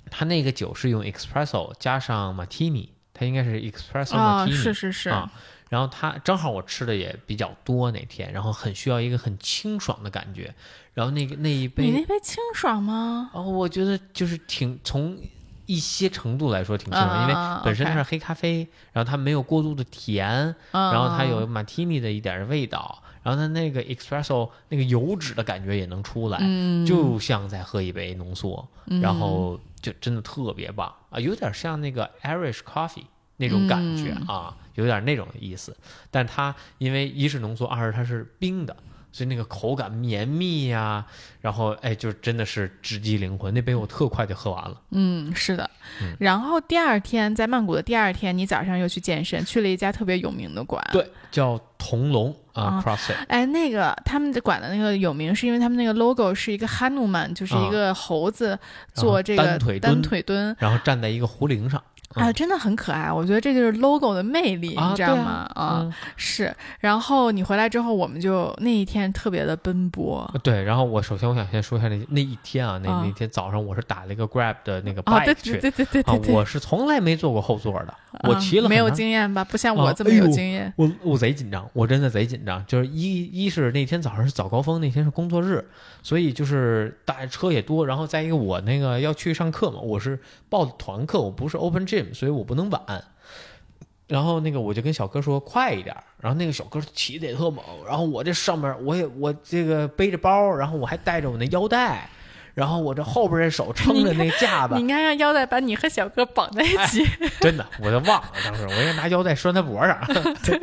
它那个酒是用 espresso 加上 martini，它应该是 espresso martini，是是是啊。然后它正好我吃的也比较多那天，然后很需要一个很清爽的感觉。然后那个那一杯，你那杯清爽吗？哦，我觉得就是挺从一些程度来说挺清爽，因为本身它是黑咖啡，然后它没有过度的甜，然后它有 martini 的一点味道。然后它那个 espresso 那个油脂的感觉也能出来，就像在喝一杯浓缩，然后就真的特别棒啊，有点像那个 Irish coffee 那种感觉啊，有点那种意思。但它因为一是浓缩，二是它是冰的。所以那个口感绵密呀，然后哎，就真的是直击灵魂。那杯我特快就喝完了。嗯，是的。然后第二天在曼谷的第二天，你早上又去健身，去了一家特别有名的馆。对，叫同龙啊，CrossFit。哎，那个他们的馆的那个有名，是因为他们那个 logo 是一个 Hanuman，就是一个猴子做这个单腿单腿蹲，然后站在一个壶铃上。啊，真的很可爱，我觉得这就是 logo 的魅力，你知道吗？啊，是。然后你回来之后，我们就那一天特别的奔波。对，然后我首先我想先说一下那那一天啊，那那天早上我是打了一个 Grab 的那个 bike 去，对对对对对，我是从来没坐过后座的，我骑了没有经验吧？不像我这么有经验。我我贼紧张，我真的贼紧张。就是一一是那天早上是早高峰，那天是工作日，所以就是大车也多。然后再一个我那个要去上课嘛，我是报的团课，我不是 Open Gym，所以我不能晚。然后那个我就跟小哥说快一点，然后那个小哥骑得也特猛，然后我这上面我也我这个背着包，然后我还带着我那腰带。然后我这后边这手撑着那架子，你应该让腰带把你和小哥绑在一起。真的，我都忘了当时，我应该拿腰带拴他脖上。对，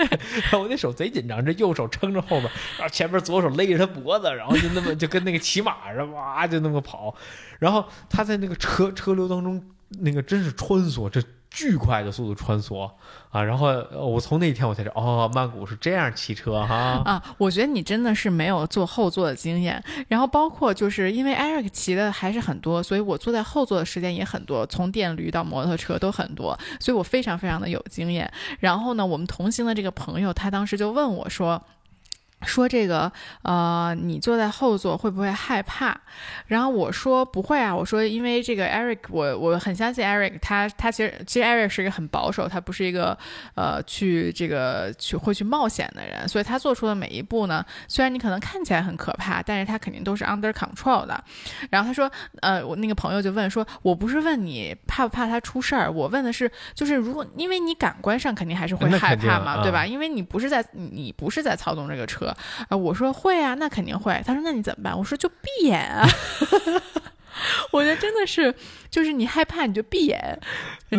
我那手贼紧张，这右手撑着后边，然后前面左手勒着他脖子，然后就那么就跟那个骑马似的，哇，就那么跑。然后他在那个车车流当中，那个真是穿梭这。巨快的速度穿梭啊！然后我从那一天我才知道，哦，曼谷是这样骑车哈啊！我觉得你真的是没有坐后座的经验。然后包括就是因为 Eric 骑的还是很多，所以我坐在后座的时间也很多，从电驴到摩托车都很多，所以我非常非常的有经验。然后呢，我们同行的这个朋友他当时就问我说。说这个，呃，你坐在后座会不会害怕？然后我说不会啊，我说因为这个 Eric，我我很相信 Eric，他他其实其实 Eric 是一个很保守，他不是一个呃去这个去会去冒险的人，所以他做出的每一步呢，虽然你可能看起来很可怕，但是他肯定都是 under control 的。然后他说，呃，我那个朋友就问说，我不是问你怕不怕他出事儿，我问的是，就是如果因为你感官上肯定还是会害怕嘛，对吧？因为你不是在你不是在操纵这个车。啊，我说会啊，那肯定会。他说那你怎么办？我说就闭眼啊。我觉得真的是，就是你害怕你就闭眼，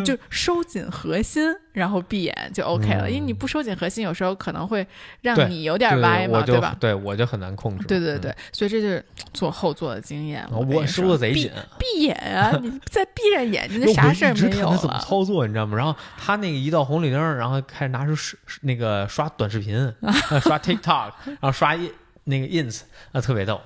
就收紧核心，然后闭眼就 OK 了。因为你不收紧核心，有时候可能会让你有点歪嘛，对吧？对我就很难控制。对对对，所以这就是做后座的经验。我收的贼紧，闭眼啊！你再闭上眼睛，那啥事儿没有他怎么操作，你知道吗？然后他那个一到红绿灯，然后开始拿出那个刷短视频，刷 TikTok，然后刷一。那个 ins 啊，特别逗，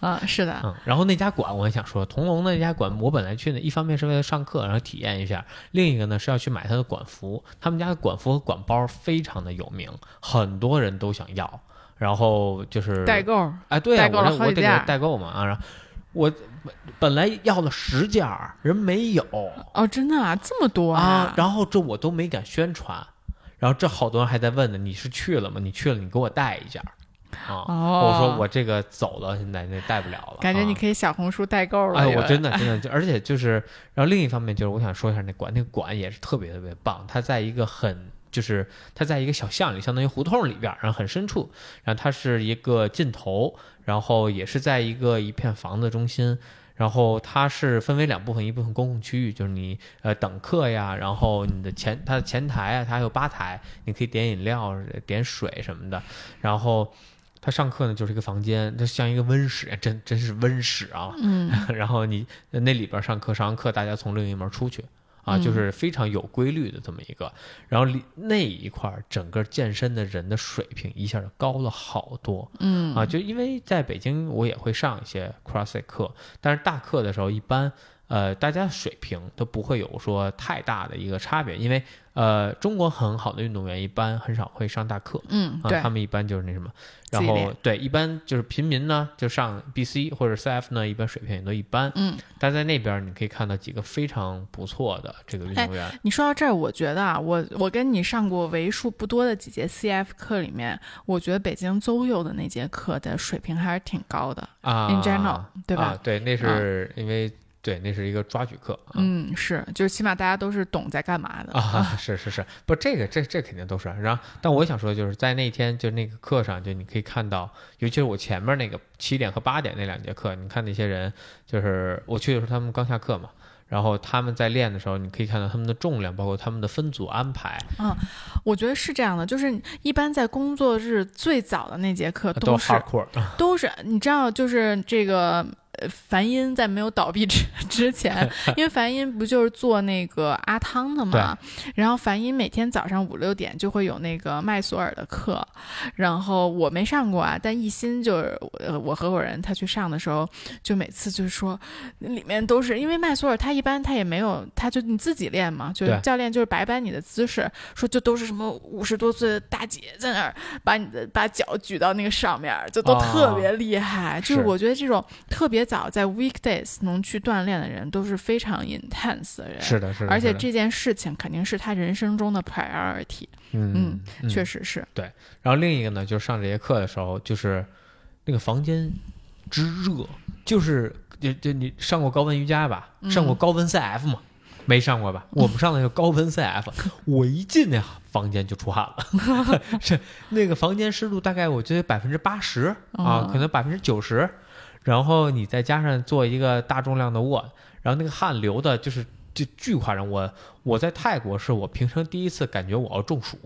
啊，是的，嗯，然后那家馆我也想说，同龙的那家馆，我本来去呢，一方面是为了上课，然后体验一下，另一个呢是要去买他的馆服，他们家的馆服和馆包非常的有名，很多人都想要，然后就是代购，哎，对啊，我我得代购嘛啊，然后我本来要了十件，人没有，哦，真的啊，这么多啊，然后这我都没敢宣传，然后这好多人还在问呢，你是去了吗？你去了，你给我带一件。啊！我说我这个走了，现在那带不了了。感觉你可以小红书代购了。哎，我真的真的，就而且就是，然后另一方面就是，我想说一下那馆，那个馆也是特别特别棒。它在一个很，就是它在一个小巷里，相当于胡同里边，然后很深处。然后它是一个尽头，然后也是在一个一片房子中心。然后它是分为两部分，一部分公共区域，就是你呃等客呀，然后你的前它的前台啊，它还有吧台，你可以点饮料、点水什么的，然后。他上课呢，就是一个房间，它像一个温室，真真是温室啊。嗯。然后你那里边上课，上完课大家从另一门出去，啊，就是非常有规律的这么一个。然后那一块整个健身的人的水平一下就高了好多。嗯。啊，就因为在北京我也会上一些 CrossFit 课，但是大课的时候一般。呃，大家水平都不会有说太大的一个差别，因为呃，中国很好的运动员一般很少会上大课，嗯，对，他们一般就是那什么，然后对，一般就是平民呢就上 BC 或者 CF 呢，一般水平也都一般，嗯，但在那边你可以看到几个非常不错的这个运动员。你说到这儿，我觉得啊，我我跟你上过为数不多的几节 CF 课里面，我觉得北京邹佑的那节课的水平还是挺高的啊，in general，对吧？对，那是因为。对，那是一个抓举课。嗯，是，就是起码大家都是懂在干嘛的啊。是是是，不，这个这这肯定都是。然后，但我想说，就是在那天就那个课上，就你可以看到，尤其是我前面那个七点和八点那两节课，你看那些人，就是我去的时候他们刚下课嘛，然后他们在练的时候，你可以看到他们的重量，包括他们的分组安排。嗯，我觉得是这样的，就是一般在工作日最早的那节课都是都是，你知道，就是这个。梵音在没有倒闭之 之前，因为梵音不就是做那个阿汤的嘛，然后梵音每天早上五六点就会有那个麦索尔的课，然后我没上过啊，但一心就是呃我合伙人他去上的时候，就每次就是说里面都是因为麦索尔他一般他也没有他就你自己练嘛，就教练就是摆摆你的姿势，说就都是什么五十多岁的大姐在那儿把你的把脚举到那个上面，就都特别厉害，就是。我觉得这种特别。早在 weekdays 能去锻炼的人都是非常 intense 的人，是的，是的。而且这件事情肯定是他人生中的 priority。嗯，确实是。对。然后另一个呢，就是上这节课的时候，就是那个房间之热，就是就就你上过高温瑜伽吧？上过高温 CF 吗？没上过吧？我们上的就高温 CF，我一进那房间就出汗了，是那个房间湿度大概我觉得百分之八十啊，可能百分之九十，然后你再加上做一个大重量的卧，然后那个汗流的就是就巨夸张。我我在泰国是我平生第一次感觉我要中暑。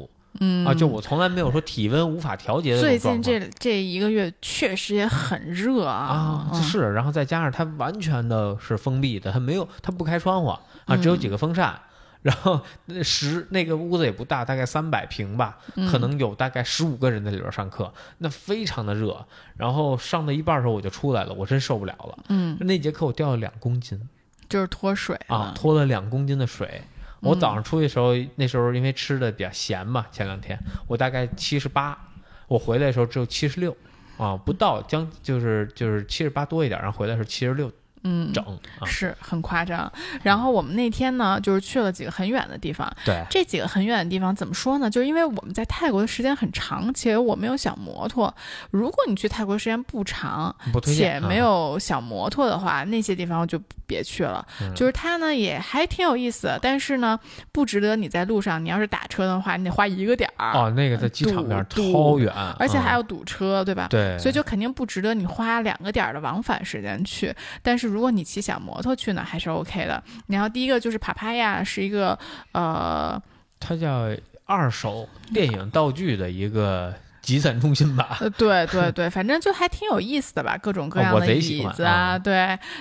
嗯。啊，就我从来没有说体温无法调节的最近这这一个月确实也很热啊，是，然后再加上它完全的是封闭的，它没有，它不开窗户啊，只有几个风扇，然后那十那个屋子也不大，大概三百平吧，可能有大概十五个人在里边上课，那非常的热，然后上到一半的时候我就出来了，我真受不了了，嗯，那节课我掉了两公斤，就是脱水啊，脱了两公斤的水。我早上出去的时候，那时候因为吃的比较咸嘛，前两天我大概七十八，我回来的时候只有七十六，啊，不到将就是就是七十八多一点，然后回来是七十六。嗯，整是很夸张。然后我们那天呢，就是去了几个很远的地方。对，这几个很远的地方怎么说呢？就是因为我们在泰国的时间很长，且我没有小摩托。如果你去泰国时间不长，且没有小摩托的话，那些地方就别去了。就是它呢也还挺有意思，但是呢不值得你在路上。你要是打车的话，你得花一个点儿。哦，那个在机场边超远，而且还要堵车，对吧？对，所以就肯定不值得你花两个点儿的往返时间去。但是如果你骑小摩托去呢，还是 OK 的。然后第一个就是帕帕亚，是一个呃，它叫二手电影道具的一个。集散中心吧，对对对，反正就还挺有意思的吧，各种各样的椅子啊，对，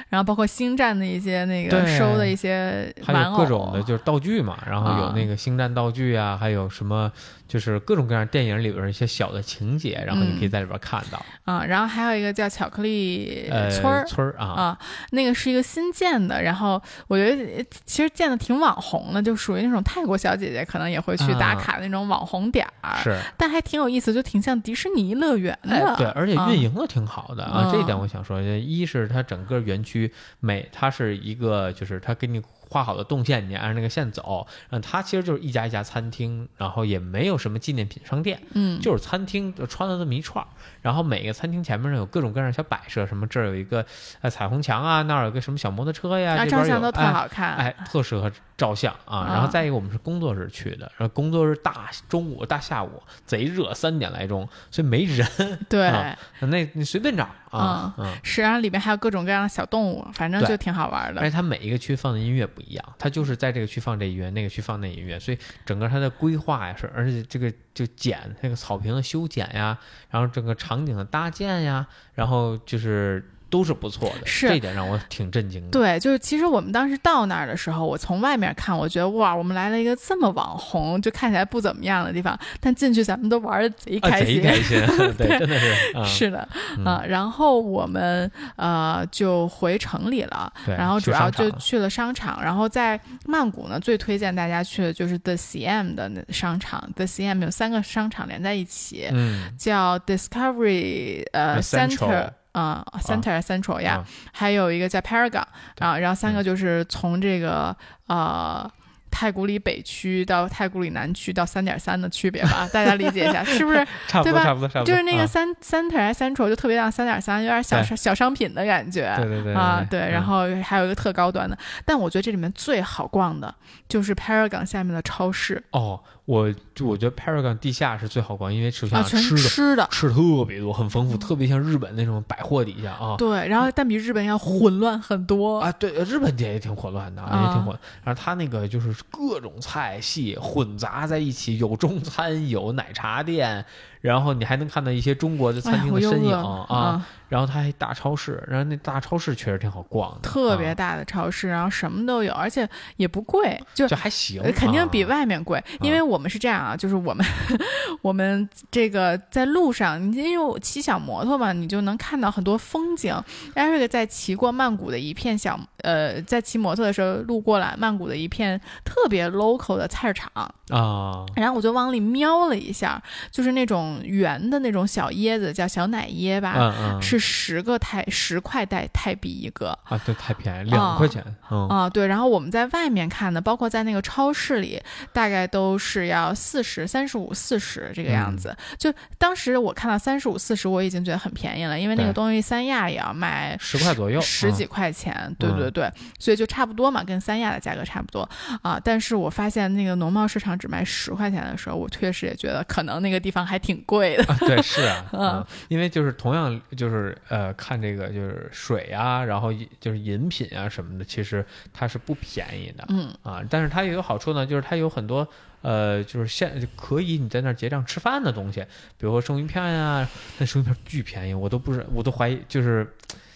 然后包括星战的一些那个收的一些玩偶，各种的就是道具嘛，然后有那个星战道具啊，还有什么。就是各种各样电影里边一些小的情节，然后你可以在里边看到啊。然后还有一个叫巧克力村儿村儿啊啊，那个是一个新建的。然后我觉得其实建的挺网红的，就属于那种泰国小姐姐可能也会去打卡那种网红点儿。是，但还挺有意思，就挺像迪士尼乐园的。对，而且运营的挺好的啊。这一点我想说，一是它整个园区每它是一个，就是它给你。画好的动线，你按着那个线走。嗯，它其实就是一家一家餐厅，然后也没有什么纪念品商店，嗯，就是餐厅就穿了这么一串儿。然后每个餐厅前面呢有各种各样的小摆设，什么这儿有一个呃彩虹墙啊，那儿有个什么小摩托车呀，这边有，都特好看，哎，特适合照相啊。然后再一个，我们是工作日去的，然后工作日大中午大下午贼热，三点来钟，所以没人。对，那你随便找啊，嗯，是，然后里面还有各种各样的小动物，反正就挺好玩的。而且它每一个区放的音乐不一样，它就是在这个区放这音乐，那个区放那音乐，所以整个它的规划呀是，而且这个就剪那个草坪的修剪呀，然后整个场景的搭建呀，然后就是。都是不错的，是这点让我挺震惊的。对，就是其实我们当时到那儿的时候，我从外面看，我觉得哇，我们来了一个这么网红，就看起来不怎么样的地方，但进去咱们都玩的贼开心，贼开心，对，真的是，是的啊。然后我们呃就回城里了，然后主要就去了商场。然后在曼谷呢，最推荐大家去的就是 The CM 的商场，The CM 有三个商场连在一起，嗯，叫 Discovery 呃 Center。啊，Center Central 呀，还有一个在 Paragon 啊，然后三个就是从这个呃。太古里北区到太古里南区到三点三的区别吧，大家理解一下，是不是？差不多，差不多，差不多。就是那个三三台三丑就特别像三点三，有点小小商品的感觉。对对对。啊，对，然后还有一个特高端的，但我觉得这里面最好逛的就是 Paragon 下面的超市。哦，我就我觉得 Paragon 地下是最好逛，因为首先吃的吃的吃特别多，很丰富，特别像日本那种百货底下啊。对，然后但比日本要混乱很多啊。对，日本店也挺混乱的，啊也挺混。然后他那个就是各种。菜系混杂在一起，有中餐，有奶茶店。然后你还能看到一些中国的餐厅的身影啊，然后它还大超市，然后那大超市确实挺好逛的，特别大的超市，然后什么都有，而且也不贵，就就还行，肯定比外面贵，因为我们是这样啊，就是我们 我们这个在路上，你因为骑小摩托嘛，你就能看到很多风景。Eric 在骑过曼谷的一片小呃，在骑摩托的时候路过了曼谷的一片特别 local 的菜市场。啊，然后我就往里瞄了一下，就是那种。种圆的那种小椰子，叫小奶椰吧，嗯嗯，是十个泰十块泰泰币一个。啊，对太便宜，两块钱，嗯。啊，对。然后我们在外面看的，包括在那个超市里，大概都是要四十三十五、四十这个样子。就当时我看到三十五、四十，我已经觉得很便宜了，因为那个东西三亚也要卖十块左右，十几块钱，对对对，所以就差不多嘛，跟三亚的价格差不多。啊。但是我发现那个农贸市场只卖十块钱的时候，我确实也觉得可能那个地方还挺贵的。对，是 啊，嗯，因为就是同样就是呃，看这个就是水啊，然后就是饮品啊什么的，其实它是不便宜的，嗯啊，但是它也有好处呢，就是它有很多呃，就是现可以你在那儿结账吃饭的东西，比如说生鱼片呀，那生鱼片巨便宜，我都不是，我都怀疑就是。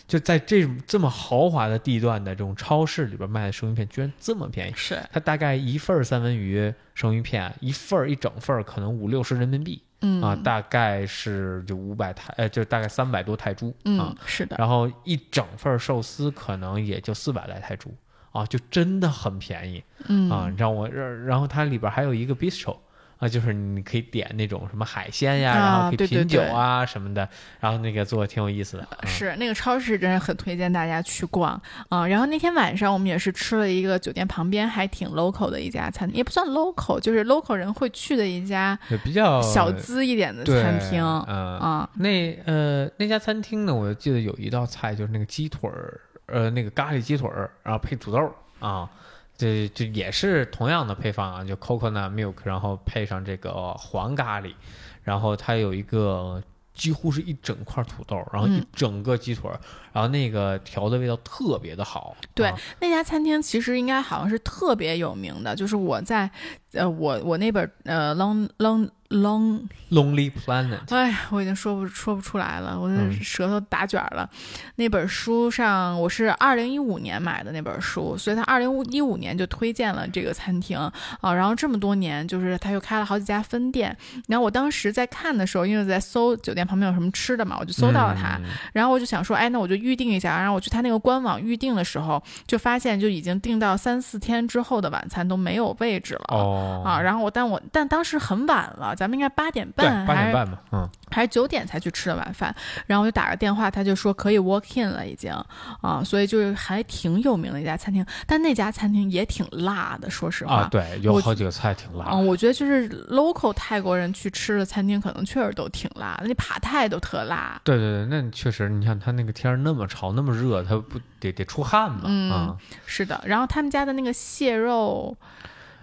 就在这种这么豪华的地段的这种超市里边卖的生鱼片，居然这么便宜。是它大概一份三文鱼生鱼片，一份一整份可能五六十人民币，嗯啊，大概是就五百泰，呃，就大概三百多泰铢，嗯，是的。然后一整份寿司可能也就四百来泰铢，啊，就真的很便宜，嗯啊，让我，然后它里边还有一个 bistro。啊，就是你可以点那种什么海鲜呀，然后可以品酒啊什么的，然后那个做的挺有意思的。是那个超市真是很推荐大家去逛啊。然后那天晚上我们也是吃了一个酒店旁边还挺 local 的一家餐厅，也不算 local，就是 local 人会去的一家比较小资一点的餐厅。嗯啊，那呃那家餐厅呢，我记得有一道菜就是那个鸡腿儿，呃那个咖喱鸡腿儿，然后配土豆啊。这就也是同样的配方啊，就 coconut milk，然后配上这个黄咖喱，然后它有一个几乎是一整块土豆，然后一整个鸡腿，然后那个调的味道特别的好。对，那家餐厅其实应该好像是特别有名的，就是我在呃我我那本呃 long long。Long Lonely Planet，哎，我已经说不说不出来了，我的舌头打卷了。那本书上，我是二零一五年买的那本书，所以他二零一五年就推荐了这个餐厅啊。然后这么多年，就是他又开了好几家分店。然后我当时在看的时候，因为在搜酒店旁边有什么吃的嘛，我就搜到了它。然后我就想说，哎，那我就预定一下。然后我去他那个官网预定的时候，就发现就已经订到三四天之后的晚餐都没有位置了。哦啊，然后我但我但当时很晚了。咱们应该八点半，八点半吧，嗯，还是九点才去吃的晚饭，然后我就打个电话，他就说可以 walk in 了，已经。啊，所以就是还挺有名的一家餐厅，但那家餐厅也挺辣的，说实话。啊，对，有好几个菜挺辣，嗯，我觉得就是 local 泰国人去吃的餐厅，可能确实都挺辣的，那扒泰都特辣，对对对，那确实，你看他那个天那么潮，那么热，他不得得出汗嘛，嗯，是的，然后他们家的那个蟹肉。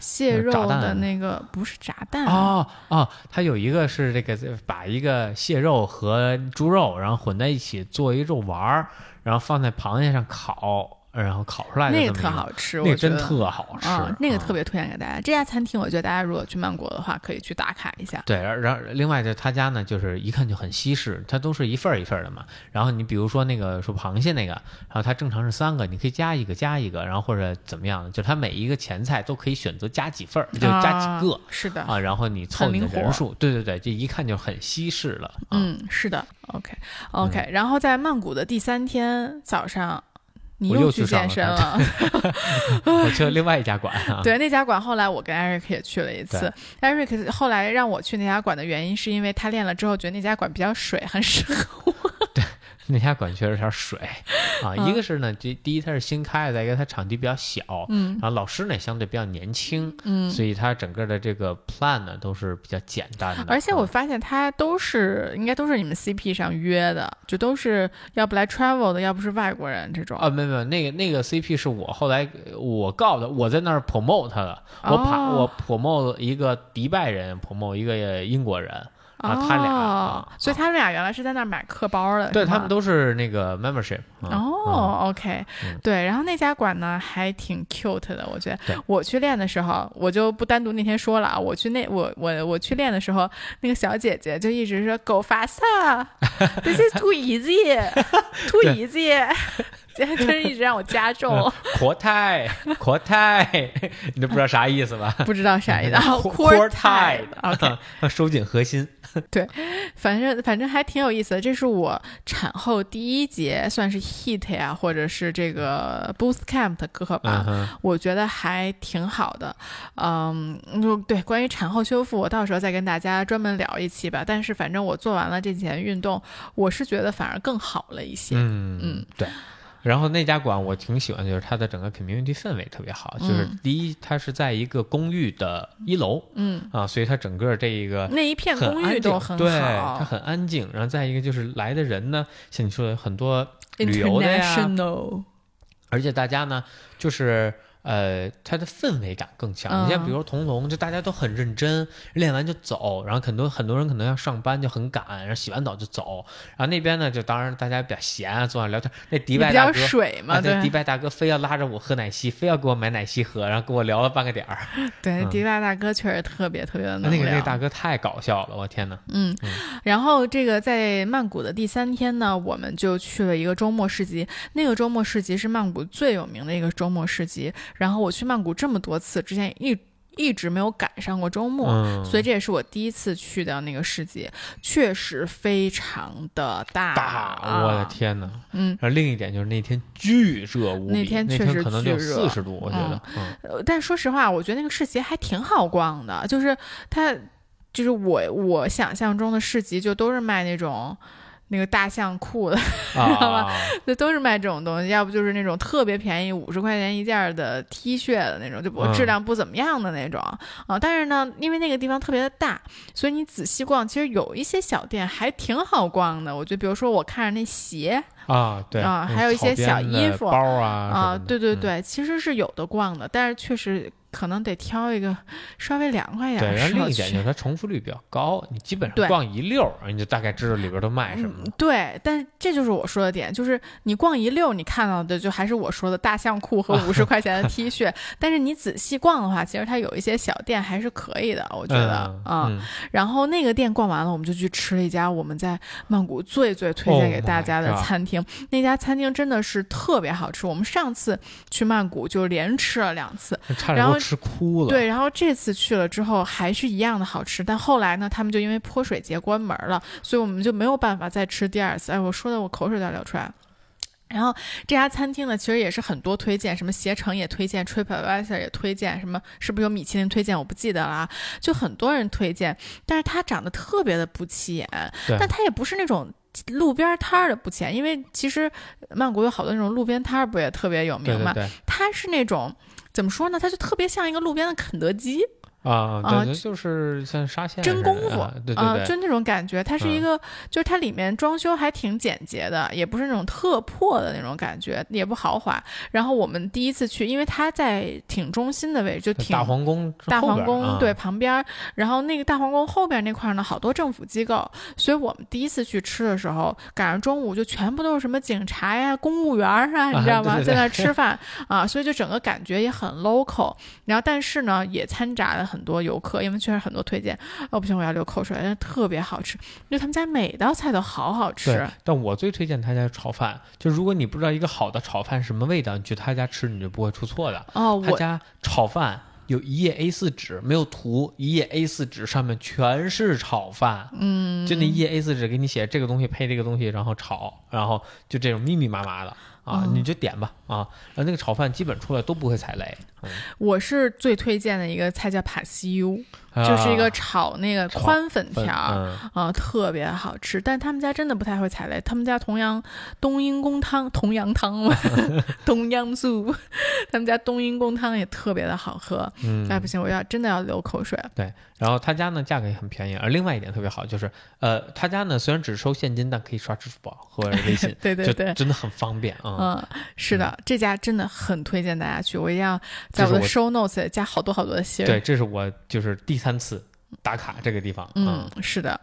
蟹肉的那个不是炸弹哦哦，它有一个是这个把一个蟹肉和猪肉然后混在一起做一肉丸儿，然后放在螃蟹上烤。然后烤出来的那个特好吃，那个真特好吃，那个特别推荐给大家。这家餐厅，我觉得大家如果去曼谷的话，可以去打卡一下。对，然后另外就他家呢，就是一看就很西式，它都是一份儿一份儿的嘛。然后你比如说那个说螃蟹那个，然后它正常是三个，你可以加一个加一个，然后或者怎么样，就它每一个前菜都可以选择加几份儿，就加几个。是的啊，然后你凑你的人数，对对对，这一看就很西式了。嗯，是的。OK OK，然后在曼谷的第三天早上。你又去健身 了，我去了另外一家馆。对，那家馆后来我跟 Eric 也去了一次。Eric 后来让我去那家馆的原因，是因为他练了之后觉得那家馆比较水，很适合我。对。那家馆确实有点水 啊，一个是呢，这第一它是新开的，再一个它场地比较小，嗯，然后老师呢相对比较年轻，嗯，所以它整个的这个 plan 呢都是比较简单的。而且我发现它都是应该都是你们 CP 上约的，就都是要不来 travel 的，要不是外国人这种。啊，没有没有，那个那个 CP 是我后来我告的，我在那儿 promote 他的，我爬我 promote 一个迪拜人，promote 一个英国人。啊，他俩，所以他们俩原来是在那儿买课包的，对他们都是那个 membership。哦，OK，对，然后那家馆呢还挺 cute 的，我觉得。我去练的时候，我就不单独那天说了啊，我去那我我我去练的时候，那个小姐姐就一直说 “Go faster”，This is too easy，too easy。真是一直让我加重。阔太，阔太，你都不知道啥意思吧？不知道啥意思。阔太，OK，收紧核心。对，反正反正还挺有意思的。这是我产后第一节，算是 HEAT 呀，或者是这个 Boost Camp 的课吧。我觉得还挺好的。嗯，就对，关于产后修复，我到时候再跟大家专门聊一期吧。但是反正我做完了这几天运动，我是觉得反而更好了一些。嗯嗯，对。然后那家馆我挺喜欢，就是它的整个 community 氛围特别好。就是第一，它是在一个公寓的一楼，嗯啊，所以它整个这一个那一片公寓都很好，对，它很安静。然后再一个就是来的人呢，像你说的很多旅游的呀，而且大家呢就是。呃，它的氛围感更强。你像比如说童童，就大家都很认真，练完就走，然后很多很多人可能要上班就很赶，然后洗完澡就走。然后那边呢，就当然大家比较闲啊，坐那聊天。那迪拜大哥，水嘛，对，迪拜大哥非要拉着我喝奶昔，非要给我买奶昔喝，然后跟我聊了半个点儿。对，迪拜大哥确实特别特别的能那个那个大哥太搞笑了，我天哪！嗯，然后这个在曼谷的第三天呢，我们就去了一个周末市集。那个周末市集是曼谷最有名的一个周末市集。然后我去曼谷这么多次，之前一一直没有赶上过周末，所以这也是我第一次去的那个市集，确实非常的大。大，我的天哪！嗯，然后另一点就是那天巨热无比，那天确实可能有四十度，我觉得。嗯，但说实话，我觉得那个市集还挺好逛的，就是它，就是我我想象中的市集就都是卖那种。那个大象裤的，知道吗？那都是卖这种东西，要不就是那种特别便宜，五十块钱一件的 T 恤的那种，就不质量不怎么样的那种啊。但是呢，因为那个地方特别的大，所以你仔细逛，其实有一些小店还挺好逛的。我觉得，比如说我看着那鞋啊，对啊，还有一些小衣服包啊，啊，对对对，其实是有的逛的，但是确实。可能得挑一个稍微凉快一点。对，然后另一点就是它重复率比较高，你基本上逛一溜儿，你就大概知道里边都卖什么。对，但这就是我说的点，就是你逛一溜儿，你看到的就还是我说的大象裤和 五十块钱的 T 恤。但是你仔细逛的话，其实它有一些小店还是可以的，我觉得啊。然后那个店逛完了，我们就去吃了一家我们在曼谷最最推荐给大家的餐厅。那家餐厅真的是特别好吃，我们上次去曼谷就连吃了两次，然后。吃哭了，对，然后这次去了之后还是一样的好吃，但后来呢，他们就因为泼水节关门了，所以我们就没有办法再吃第二次。哎，我说的我口水都要流出来了。然后这家餐厅呢，其实也是很多推荐，什么携程也推荐，TripAdvisor 也推荐，什么是不是有米其林推荐？我不记得了，啊就很多人推荐。但是它长得特别的不起眼，但它也不是那种路边摊儿的不起眼，因为其实曼谷有好多那种路边摊儿，不也特别有名嘛？它是那种。怎么说呢？它就特别像一个路边的肯德基。啊啊，就是像沙县真功夫，对对对，就那种感觉。它是一个，就是它里面装修还挺简洁的，也不是那种特破的那种感觉，也不豪华。然后我们第一次去，因为它在挺中心的位置，就挺大皇宫大皇宫对旁边。然后那个大皇宫后边那块呢，好多政府机构，所以我们第一次去吃的时候，赶上中午就全部都是什么警察呀、公务员啊，你知道吗？在那吃饭啊，所以就整个感觉也很 local。然后但是呢，也掺杂了。很多游客，因为确实很多推荐，哦不行，我要流口水，但特别好吃，因为他们家每道菜都好好吃。但我最推荐他家炒饭，就如果你不知道一个好的炒饭什么味道，你去他家吃你就不会出错的。哦，他家炒饭有一页 A 四纸，没有图，一页 A 四纸上面全是炒饭。嗯，就那一页 A 四纸给你写这个东西配这个东西，然后炒，然后就这种密密麻麻的。啊，你就点吧啊，那个炒饭基本出来都不会踩雷。我是最推荐的一个菜叫帕西优，就是一个炒那个宽粉条啊，特别好吃。但他们家真的不太会踩雷，他们家同样冬阴功汤、同阳汤嘛，冬阳素，他们家冬阴功汤也特别的好喝。嗯哎，不行，我要真的要流口水。对，然后他家呢价格也很便宜，而另外一点特别好就是，呃，他家呢虽然只收现金，但可以刷支付宝或者微信，对对对，真的很方便啊。嗯，是的，这家真的很推荐大家去，我一定要在我的 show notes 加好多好多的信。对，这是我就是第三次打卡这个地方。嗯，是的。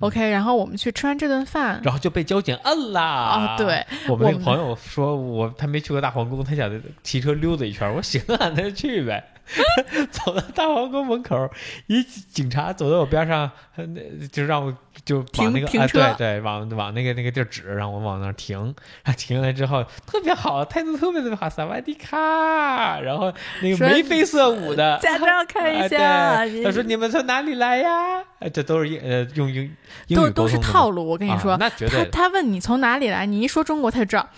OK，然后我们去吃完这顿饭，然后就被交警摁啦。哦，对，我们那个朋友说我他没去过大皇宫，他想骑车溜达一圈。我说行啊，那就去呗。走到大皇宫门口，一警察走到我边上，那就让我就往那个啊，对对，往往那个那个地儿指，让我往那儿停。停下来之后，特别好，态度特别特别好，萨瓦迪卡。然后那个眉飞色舞的 驾照看一下。他说：“你们从哪里来呀？”这都是英呃用英英语都是套路。我跟你说，那绝对。他问你从哪里来，你一说中国，他就知道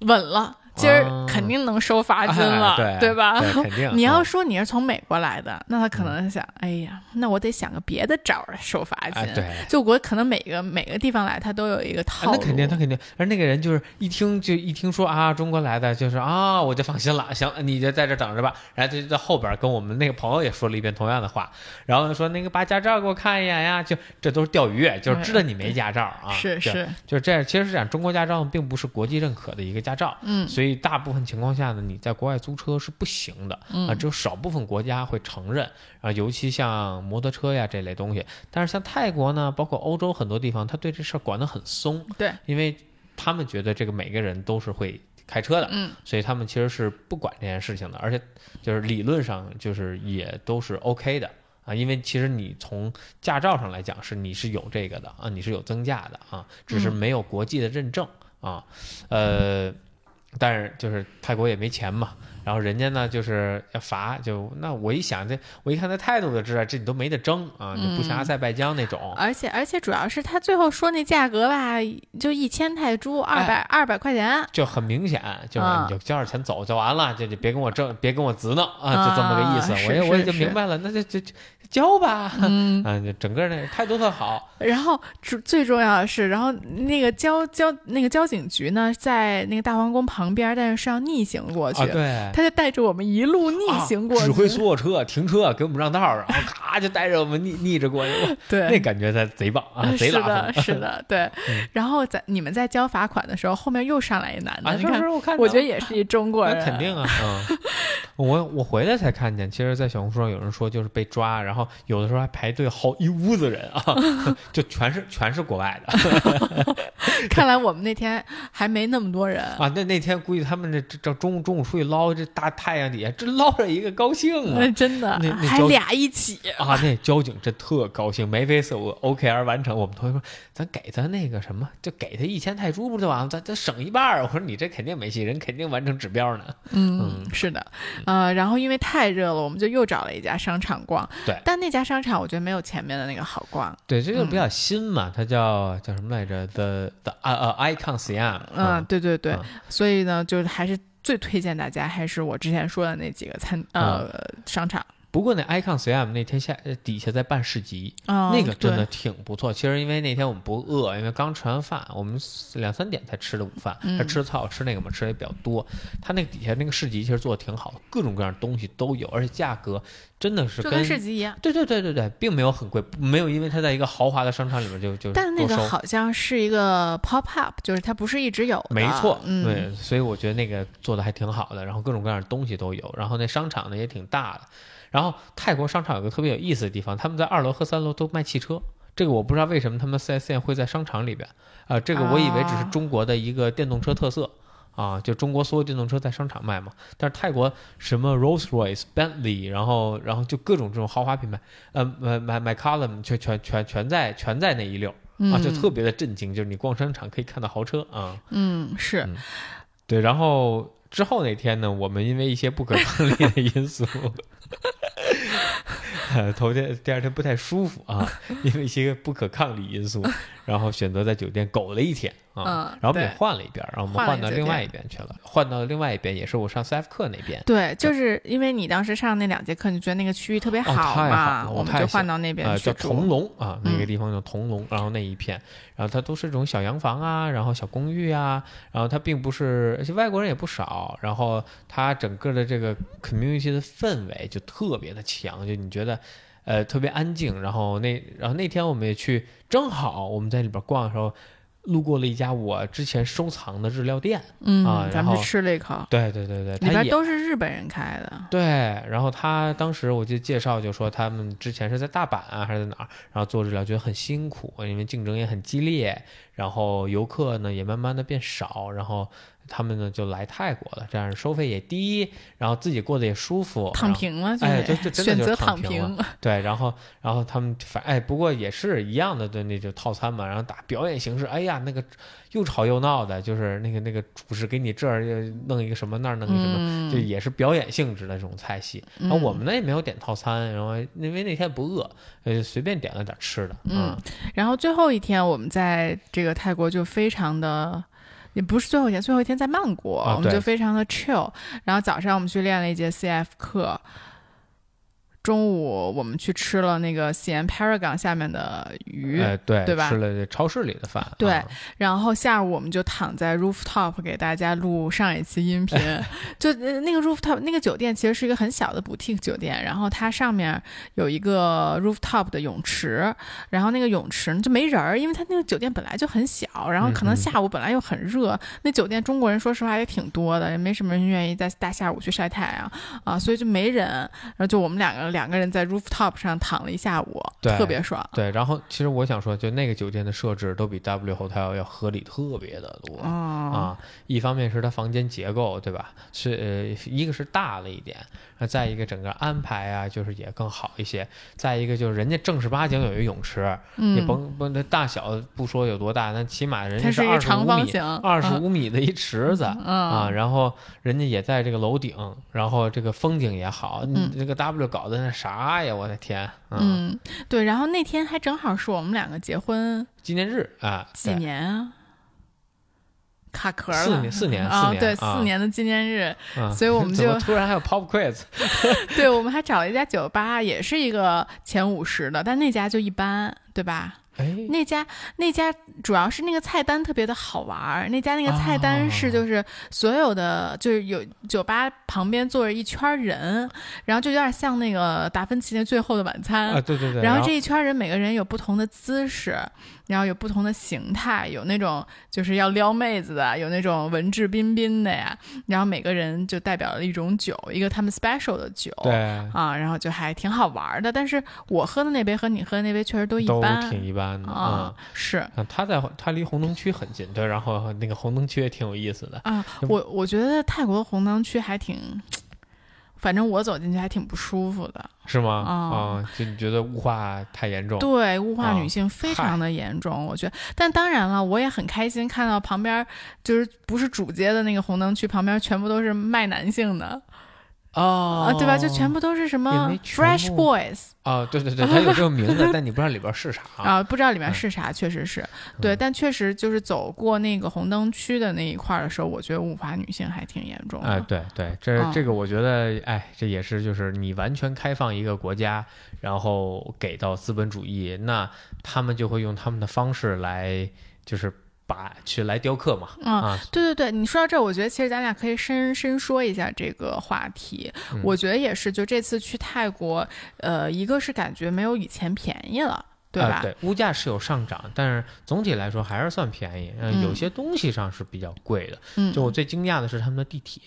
稳了。今儿肯定能收罚金了，对吧？肯定。你要说你是从美国来的，那他可能想，哎呀，那我得想个别的招儿收罚金。对，就我可能每个每个地方来，他都有一个套路。那肯定，他肯定。而那个人就是一听就一听说啊，中国来的，就是啊，我就放心了。行，你就在这等着吧。然后就在后边跟我们那个朋友也说了一遍同样的话，然后说那个把驾照给我看一眼呀。就这都是钓鱼，就是知道你没驾照啊。是是，就是这样。其实是这样，中国驾照并不是国际认可的一个驾照。嗯，所以大部分情况。况下呢，你在国外租车是不行的啊，只有少部分国家会承认啊，尤其像摩托车呀这类东西。但是像泰国呢，包括欧洲很多地方，他对这事儿管得很松。对，因为他们觉得这个每个人都是会开车的，嗯，所以他们其实是不管这件事情的，而且就是理论上就是也都是 OK 的啊，因为其实你从驾照上来讲是你是有这个的啊，你是有增驾的啊，只是没有国际的认证啊，呃。但是就是泰国也没钱嘛，然后人家呢就是要罚，就那我一想这，我一看他态度就知道这你都没得争啊，你不像阿塞拜疆那种。而且而且主要是他最后说那价格吧，就一千泰铢，二百二百块钱，就很明显，就是你就交点钱走就完了，就就别跟我争，别跟我执拗啊，就这么个意思。我也我也就明白了，那就就就。交吧，嗯，就整个那态度特好。然后最最重要的是，然后那个交交那个交警局呢，在那个大皇宫旁边，但是是要逆行过去。对，他就带着我们一路逆行过去，指挥所有车停车，给我们让道，然后咔就带着我们逆逆着过去。对，那感觉才贼棒啊，贼拉风。是的，是的，对。然后在你们在交罚款的时候，后面又上来一男的，你看，我觉得也是一中国人，肯定啊。嗯，我我回来才看见，其实，在小红书上有人说就是被抓，然后。有的时候还排队好一屋子人啊，就全是全是国外的。看来我们那天还没那么多人啊。那那天估计他们这这中午中午出去捞，这大太阳底下这捞着一个高兴啊！真的，那还俩一起啊！那交警真特高兴，眉飞色舞，OKR 完成。我们同学说，咱给他那个什么，就给他一千泰铢不就完了？咱咱省一半。我说你这肯定没戏，人肯定完成指标呢。嗯，是的，呃，然后因为太热了，我们就又找了一家商场逛。对，但那家商场我觉得没有前面的那个好逛。对，这就比较新嘛，它叫叫什么来着？The The 呃呃 Icon Siam。嗯，对对对，所以呢，就是还是最推荐大家，还是我之前说的那几个餐呃商场。不过那 Icon CM 那天下底下在办市集，那个真的挺不错。其实因为那天我们不饿，因为刚吃完饭，我们两三点才吃的午饭，还吃的特好吃那个嘛，吃的也比较多。他那个底下那个市集其实做的挺好，各种各样东西都有，而且价格真的是跟市集一样。对对对对对，并没有很贵，没有因为它在一个豪华的商场里面就就。但那个好像是一个 pop up，就是它不是一直有。没错，对，所以我觉得那个做的还挺好的，然后各种各样的东西都有，然后那商场呢也挺大的。然后泰国商场有个特别有意思的地方，他们在二楼和三楼都卖汽车。这个我不知道为什么他们四 S 店会在商场里边啊？这个我以为只是中国的一个电动车特色啊，就中国所有电动车在商场卖嘛。但是泰国什么 Rolls Royce、Bentley，然后然后就各种这种豪华品牌，呃，买买买 c o l u m n 全全全全在全在那一溜啊，就特别的震惊。就是你逛商场可以看到豪车啊。嗯，是对。然后之后那天呢，我们因为一些不可抗力的因素。头天第二天不太舒服啊，因为一些不可抗力因素，然后选择在酒店苟了一天。啊，然后我们也换了一边，然后我们换到另外一边去了，换到另外一边也是我上 CF 课那边。对，就是因为你当时上那两节课，你觉得那个区域特别好嘛，我们就换到那边去叫铜龙啊，那个地方叫铜龙，然后那一片，然后它都是这种小洋房啊，然后小公寓啊，然后它并不是，而且外国人也不少，然后它整个的这个 community 的氛围就特别的强，就你觉得呃特别安静，然后那然后那天我们也去，正好我们在里边逛的时候。路过了一家我之前收藏的日料店，嗯啊然后咱们去吃了一口，对对对对，里边都是日本人开的。对，然后他当时我就介绍就说他们之前是在大阪啊还是在哪儿，然后做日料觉得很辛苦，因为竞争也很激烈，然后游客呢也慢慢的变少，然后他们呢就来泰国了，这样收费也低，然后自己过得也舒服，躺平了，就哎就就真的就是选择躺躺平平。对，然后然后他们反哎，不过也是一样的，对，那就套餐嘛，然后打表演形式，哎呀，那个又吵又闹的，就是那个那个主食给你这儿又弄一个什么那儿弄一个什么，就嗯，也是表演性质的这种菜系。然后我们呢也没有点套餐，然后因为那天不饿，呃，随便点了点吃的，嗯然后最后一天我们在这个泰国就非常的。也不是最后一天，最后一天在曼谷，我们就非常的 chill。然后早上我们去练了一节 CF 课，中午我们去吃了那个西安 Paragon 下面的鱼，哎，对，对吧？吃了超市里的饭，对啊。然后下午我们就躺在 rooftop 给大家录上一期音频，就呃那个 rooftop 那个酒店其实是一个很小的 boutique 酒店，然后它上面有一个 rooftop 的泳池，然后那个泳池呢就没人儿，因为它那个酒店本来就很小，然后可能下午本来又很热，那酒店中国人说实话也挺多的，也没什么人愿意在大下午去晒太阳啊，所以就没人，然后就我们两个两个人在 rooftop 上躺了一下午，对特别爽。对，然后其实我想说，就那个酒店的设置都比 W Hotel 要合理特别的多。哦，啊，一方面是它房间结构，对吧？是呃，一个是大了一点，那再一个整个安排啊，就是也更好一些。再一个就是人家正儿八经有一个泳池，你嗯，甭甭那大小不说有多大，那起码人家它是个二十五米、长方形，二十五米的一池子。嗯啊，然后人家也在这个楼顶，然后这个风景也好，你嗯这个 W 搞的那啥呀，我的天，嗯，嗯，对，然后那天还正好是我们两个结婚纪念日啊，几年啊？卡壳了，四年四年啊，对，四年啊。四年的纪念日，嗯 所以我们 就突然还有 Pop Quiz，对，我们还找了一家酒吧，也是一个前五十的，但那家就一般，对吧？哎，那家那家主要是那个菜单特别的好玩儿，那家那个菜单是哦就是所有的、就是有酒吧旁边坐着一圈儿人，然后就有点像那个达芬奇那《最后的晚餐》啊，对对对，然后这一圈人每个人有不同的姿势，然后有不同的形态，有那种就是要撩妹子的，有那种文质彬彬的呀。然后每个人就代表了一种酒，一个他们 special 的酒。对，啊，然后就还挺好玩的。但是我喝的那杯和你喝的那杯确实都一般都挺一般的啊嗯。，是啊，他在他离红灯区很近，对，然后那个红灯区也挺有意思的。啊，我我觉得泰国红灯区还挺，反正我走进去还挺不舒服的。是吗？啊啊，就你觉得物化太严重？对，物化啊女性非常的严重，我觉得。但当然了，我也很开心看到旁边就是不是主街的那个红灯区旁边全部都是卖男性的哦啊，对吧？就全部都是什么 Fresh Boys 哦，对对对，它有这个名字，但你不知道里边是啥。啊，不知道里面嗯是啥，确实是对，嗯但确实就是走过那个红灯区的那一块儿的时候，我觉得物化女性还挺严重的。哎，对对，这嗯这个我觉得，哎，这也是就是你完全开放一个国家，然后给到资本主义，那他们就会用他们的方式来，就是把去来雕刻嘛。嗯，啊，对对对，你说到这儿，我觉得其实咱俩可以深深说一下这个话题。嗯我觉得也是，就这次去泰国，呃，一个是感觉没有以前便宜了，对吧？啊对，物价是有上涨，但是总体来说还是算便宜。嗯，嗯有些东西上是比较贵的。嗯，就我最惊讶的是他们的地铁，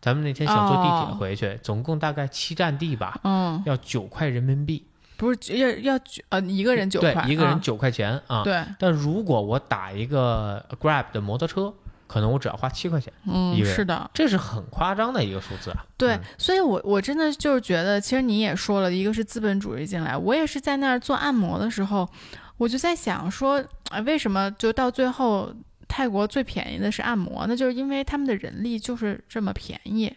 咱们那天想坐地铁哦回去，总共大概七站地吧，嗯，要九块人民币，不是要要九呃一个人九块，对，一个人啊九块钱啊。对，但如果我打一个 Grab 的摩托车，可能我只要花七块钱，嗯是的，这是很夸张的一个数字啊。对，嗯所以我我真的就是觉得，其实你也说了，一个是资本主义进来，我也是在那儿做按摩的时候，我就在想说，啊，为什么就到最后泰国最便宜的是按摩？那就是因为他们的人力就是这么便宜，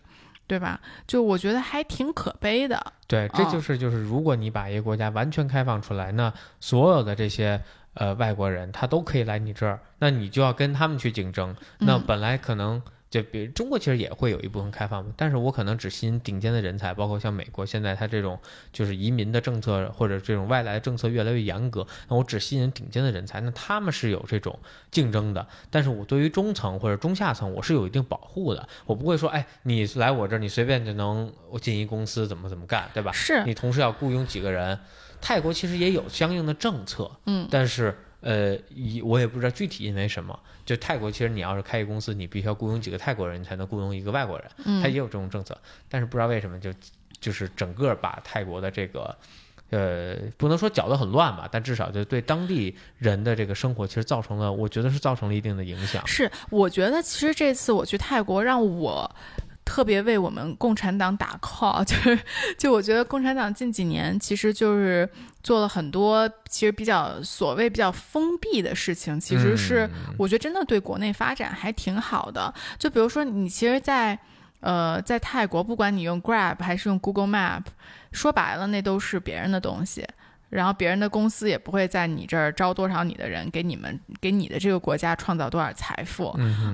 对吧？就我觉得还挺可悲的。对，这哦就是就是，如果你把一个国家完全开放出来，那所有的这些呃外国人他都可以来你这儿，那你就要跟他们去竞争。那嗯本来可能就比如中国其实也会有一部分开放嘛，但是我可能只吸引顶尖的人才，包括像美国现在它这种就是移民的政策或者这种外来的政策越来越严格，那我只吸引顶尖的人才，那他们是有这种竞争的，但是我对于中层或者中下层我是有一定保护的，我不会说，哎，你来我这儿你随便就能我进一公司怎么怎么干，对吧？是，你同时要雇佣几个人，泰国其实也有相应的政策，嗯。但是呃，以我也不知道具体因为什么，就泰国其实你要是开一个公司，你必须要雇佣几个泰国人，你才能雇佣一个外国人，他也有这种政策，但是不知道为什么就就是整个把泰国的这个。呃，不能说搅得很乱吧，但至少就对当地人的这个生活，其实造成了，我觉得是造成了一定的影响。是，我觉得其实这次我去泰国，让我特别为我们共产党打 call，就是，就我觉得共产党近几年其实就是做了很多其实比较所谓比较封闭的事情，其实是我觉得真的对国内发展还挺好的。就比如说你其实，在呃在泰国，不管你用 Grab 还是用 Google Map。说白了，那都是别人的东西。然后别人的公司也不会在你这儿招多少你的人，给你们给你的这个国家创造多少财富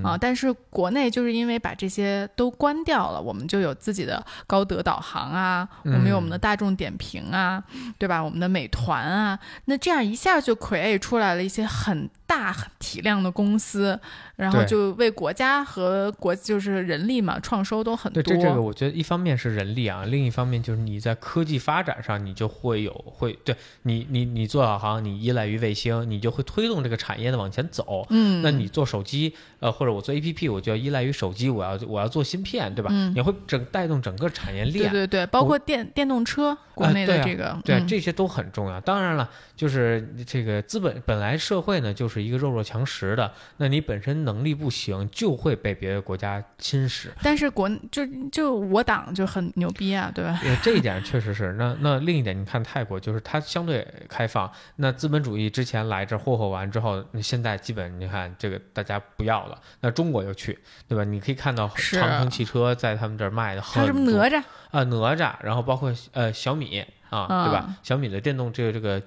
啊！但是国内就是因为把这些都关掉了，我们就有自己的高德导航啊，我们有我们的大众点评啊，对吧？我们的美团啊，那这样一下就 create 出来了一些很大体量的公司，然后就为国家和国就是人力嘛创收都很多。对，这这个我觉得一方面是人力啊，另一方面就是你在科技发展上你就会有会对。你你你做导航，你依赖于卫星，你就会推动这个产业的往前走。嗯，那你做手机，呃，或者我做 A P P，我就要依赖于手机，我要我要做芯片，对吧？嗯，你会整带动整个产业链。对对对，包括电电动车，国内的这个，对这些都很重要。当然了，就是这个资本本来社会呢就是一个弱肉强食的，那你本身能力不行，就会被别的国家侵蚀。但是国就就我党就很牛逼啊，对吧？这一点确实是。那那另一点，你看泰国，就是它相对。开放，那资本主义之前来这霍霍完之后，那现在基本你看这个大家不要了，那中国又去，对吧？你可以看到长城汽车在他们这儿卖的很多，哪吒啊哪吒，然后包括呃小米啊，对吧？小米的电动这个这个。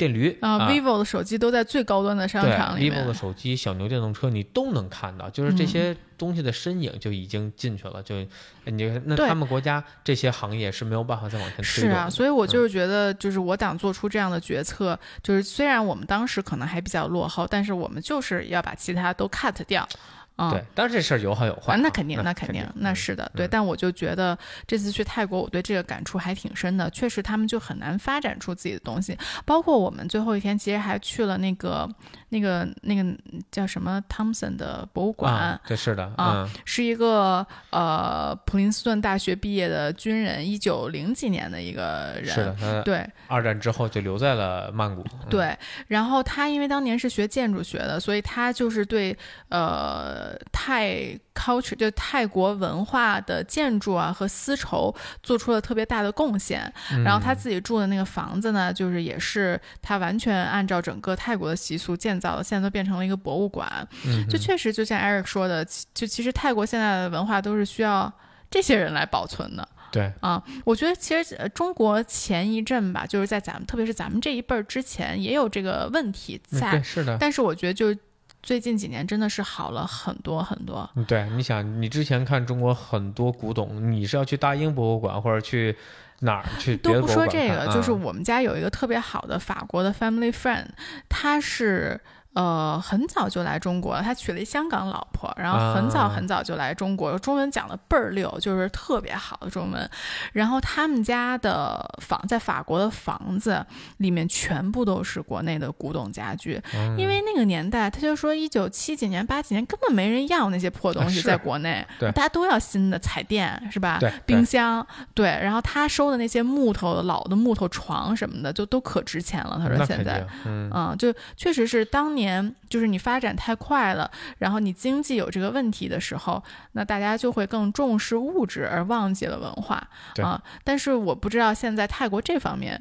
电驴啊，vivo 的手机都在最高端的商场里面。vivo 的手机、小牛电动车，你都能看到，就是这些东西的身影就已经进去了。就你那他们国家这些行业是没有办法再往前推。是啊，所以我就是觉得，就是我党做出这样的决策，就是虽然我们当时可能还比较落后，但是我们就是要把其他都 cut 掉。对，当然这事儿有好有坏，那肯定，那肯定，那是的，对。但我就觉得这次去泰国，我对这个感触还挺深的。确实，他们就很难发展出自己的东西。包括我们最后一天，其实还去了那个、那个、那个叫什么汤森的博物馆。对，是的，啊，是一个呃普林斯顿大学毕业的军人，一九零几年的一个人。是的，对。二战之后就留在了曼谷。对，然后他因为当年是学建筑学的，所以他就是对呃。泰 culture 就泰国文化的建筑啊和丝绸做出了特别大的贡献，然后他自己住的那个房子呢，就是也是他完全按照整个泰国的习俗建造的，现在都变成了一个博物馆。就确实就像 Eric 说的，就其实泰国现在的文化都是需要这些人来保存的。对啊，我觉得其实中国前一阵吧，就是在咱们特别是咱们这一辈儿之前也有这个问题在，是的。但是我觉得就。最近几年真的是好了很多很多。对，你想，你之前看中国很多古董，你是要去大英博物馆或者去哪儿去？都不说这个，就是我们家有一个特别好的法国的 family friend，他是。呃，很早就来中国了。他娶了一香港老婆，然后很早很早就来中国，中文讲的倍儿溜，就是特别好的中文。然后他们家的房在法国的房子里面全部都是国内的古董家具，因为那个年代他就说一九七几年八几年根本没人要那些破东西在国内，对，大家都要新的彩电是吧？对，冰箱对。然后他收的那些木头老的木头床什么的，就都可值钱了。他说现在，嗯，就确实是当年。年就是你发展太快了，然后你经济有这个问题的时候，那大家就会更重视物质而忘记了文化啊。但是我不知道现在泰国这方面。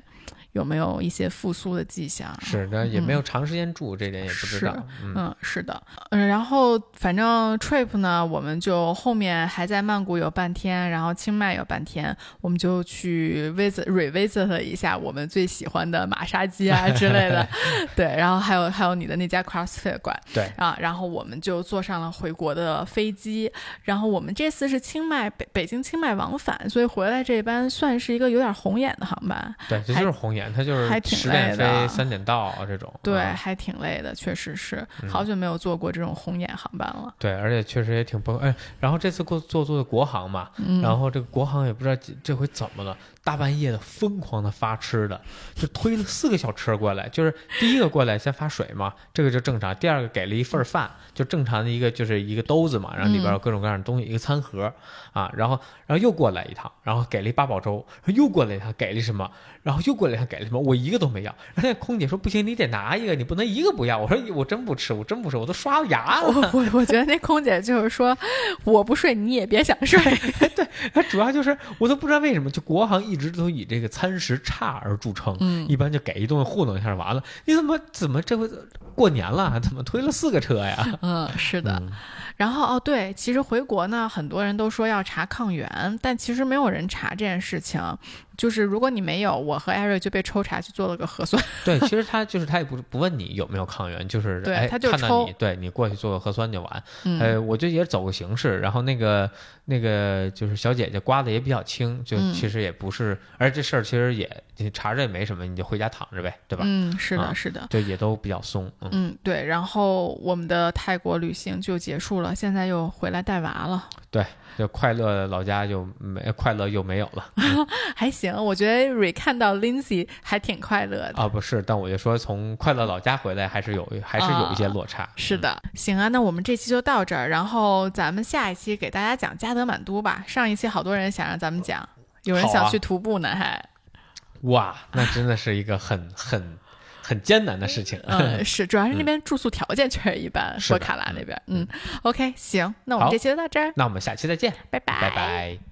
有没有一些复苏的迹象？是的，也没有长时间住，这点也不知道。嗯，是的，嗯，然后反正 trip 呢，我们就后面还在曼谷有半天，然后清迈有半天，我们就去 visit revisit 了一下我们最喜欢的马杀鸡啊之类的。对，然后还有还有你的那家 CrossFit 馆。对啊，然后我们就坐上了回国的飞机，然后我们这次是清迈北北京清迈往返，所以回来这班算是一个有点红眼的航班。对，这就是红眼。免，它就是还挺十点累的飞三点到这种。对，啊还挺累的，确实是嗯好久没有坐过这种红眼航班了。对，而且确实也挺崩。哎，然后这次过坐坐的国航嘛，嗯，然后这个国航也不知道这这回怎么了，大半夜的疯狂的发吃的，就推了四个小车过来，就是第一个过来先发水嘛，这个就正常；第二个给了一份饭，就正常的一个就是一个兜子嘛，然后里边有各种各样的东西，一个餐盒啊，然后然后又过来一趟，然后给了一八宝粥，又过来一趟给了什么，然后又过来一趟给了什么，我一个都没要。然后那空姐说不行，你得拿一个，你不能一个不要。我说我真不吃，我真不吃，我都刷了牙了。我我我觉得那空姐就是说，我不睡你也别想睡。对主要就是我都不知道为什么，就国航一直都以这个餐食差而著称，嗯一般就给一东西糊弄一下完了。你怎么怎么这回过年了，怎么推了四个车呀？嗯，是的。嗯然后哦，对，其实回国呢，很多人都说要查抗原，但其实没有人查这件事情。就是如果你没有，我和艾瑞就被抽查去做了个核酸。对，其实他就是他也不不问你有没有抗原，就是对哎他看到你，对你过去做个核酸就完。嗯，呃，我就也走个形式，然后那个那个就是小姐姐刮的也比较轻，就嗯其实也不是，而且这事儿其实也你查着也没什么，你就回家躺着呗，对吧？嗯，是的，啊是的。就也都比较松，嗯。嗯，对，然后我们的泰国旅行就结束了，现在又回来带娃了，就快乐老家就没快乐又没有了 还行。我觉得蕊看到 Lindsay 还挺快乐的。啊，不是，但我就说从快乐老家回来还是有还是有一些落差。是的，行啊，那我们这期就到这儿，然后咱们下一期给大家讲加德满都吧。上一期好多人想让咱们讲，有人想去徒步呢，还，嗯，哇，那真的是一个很很很艰难的事情。嗯，是，主要是那边住宿条件确实一般，是的博卡拉那边，嗯，OK，行，那我们这期就到这儿，那我们下期再见，拜拜，拜拜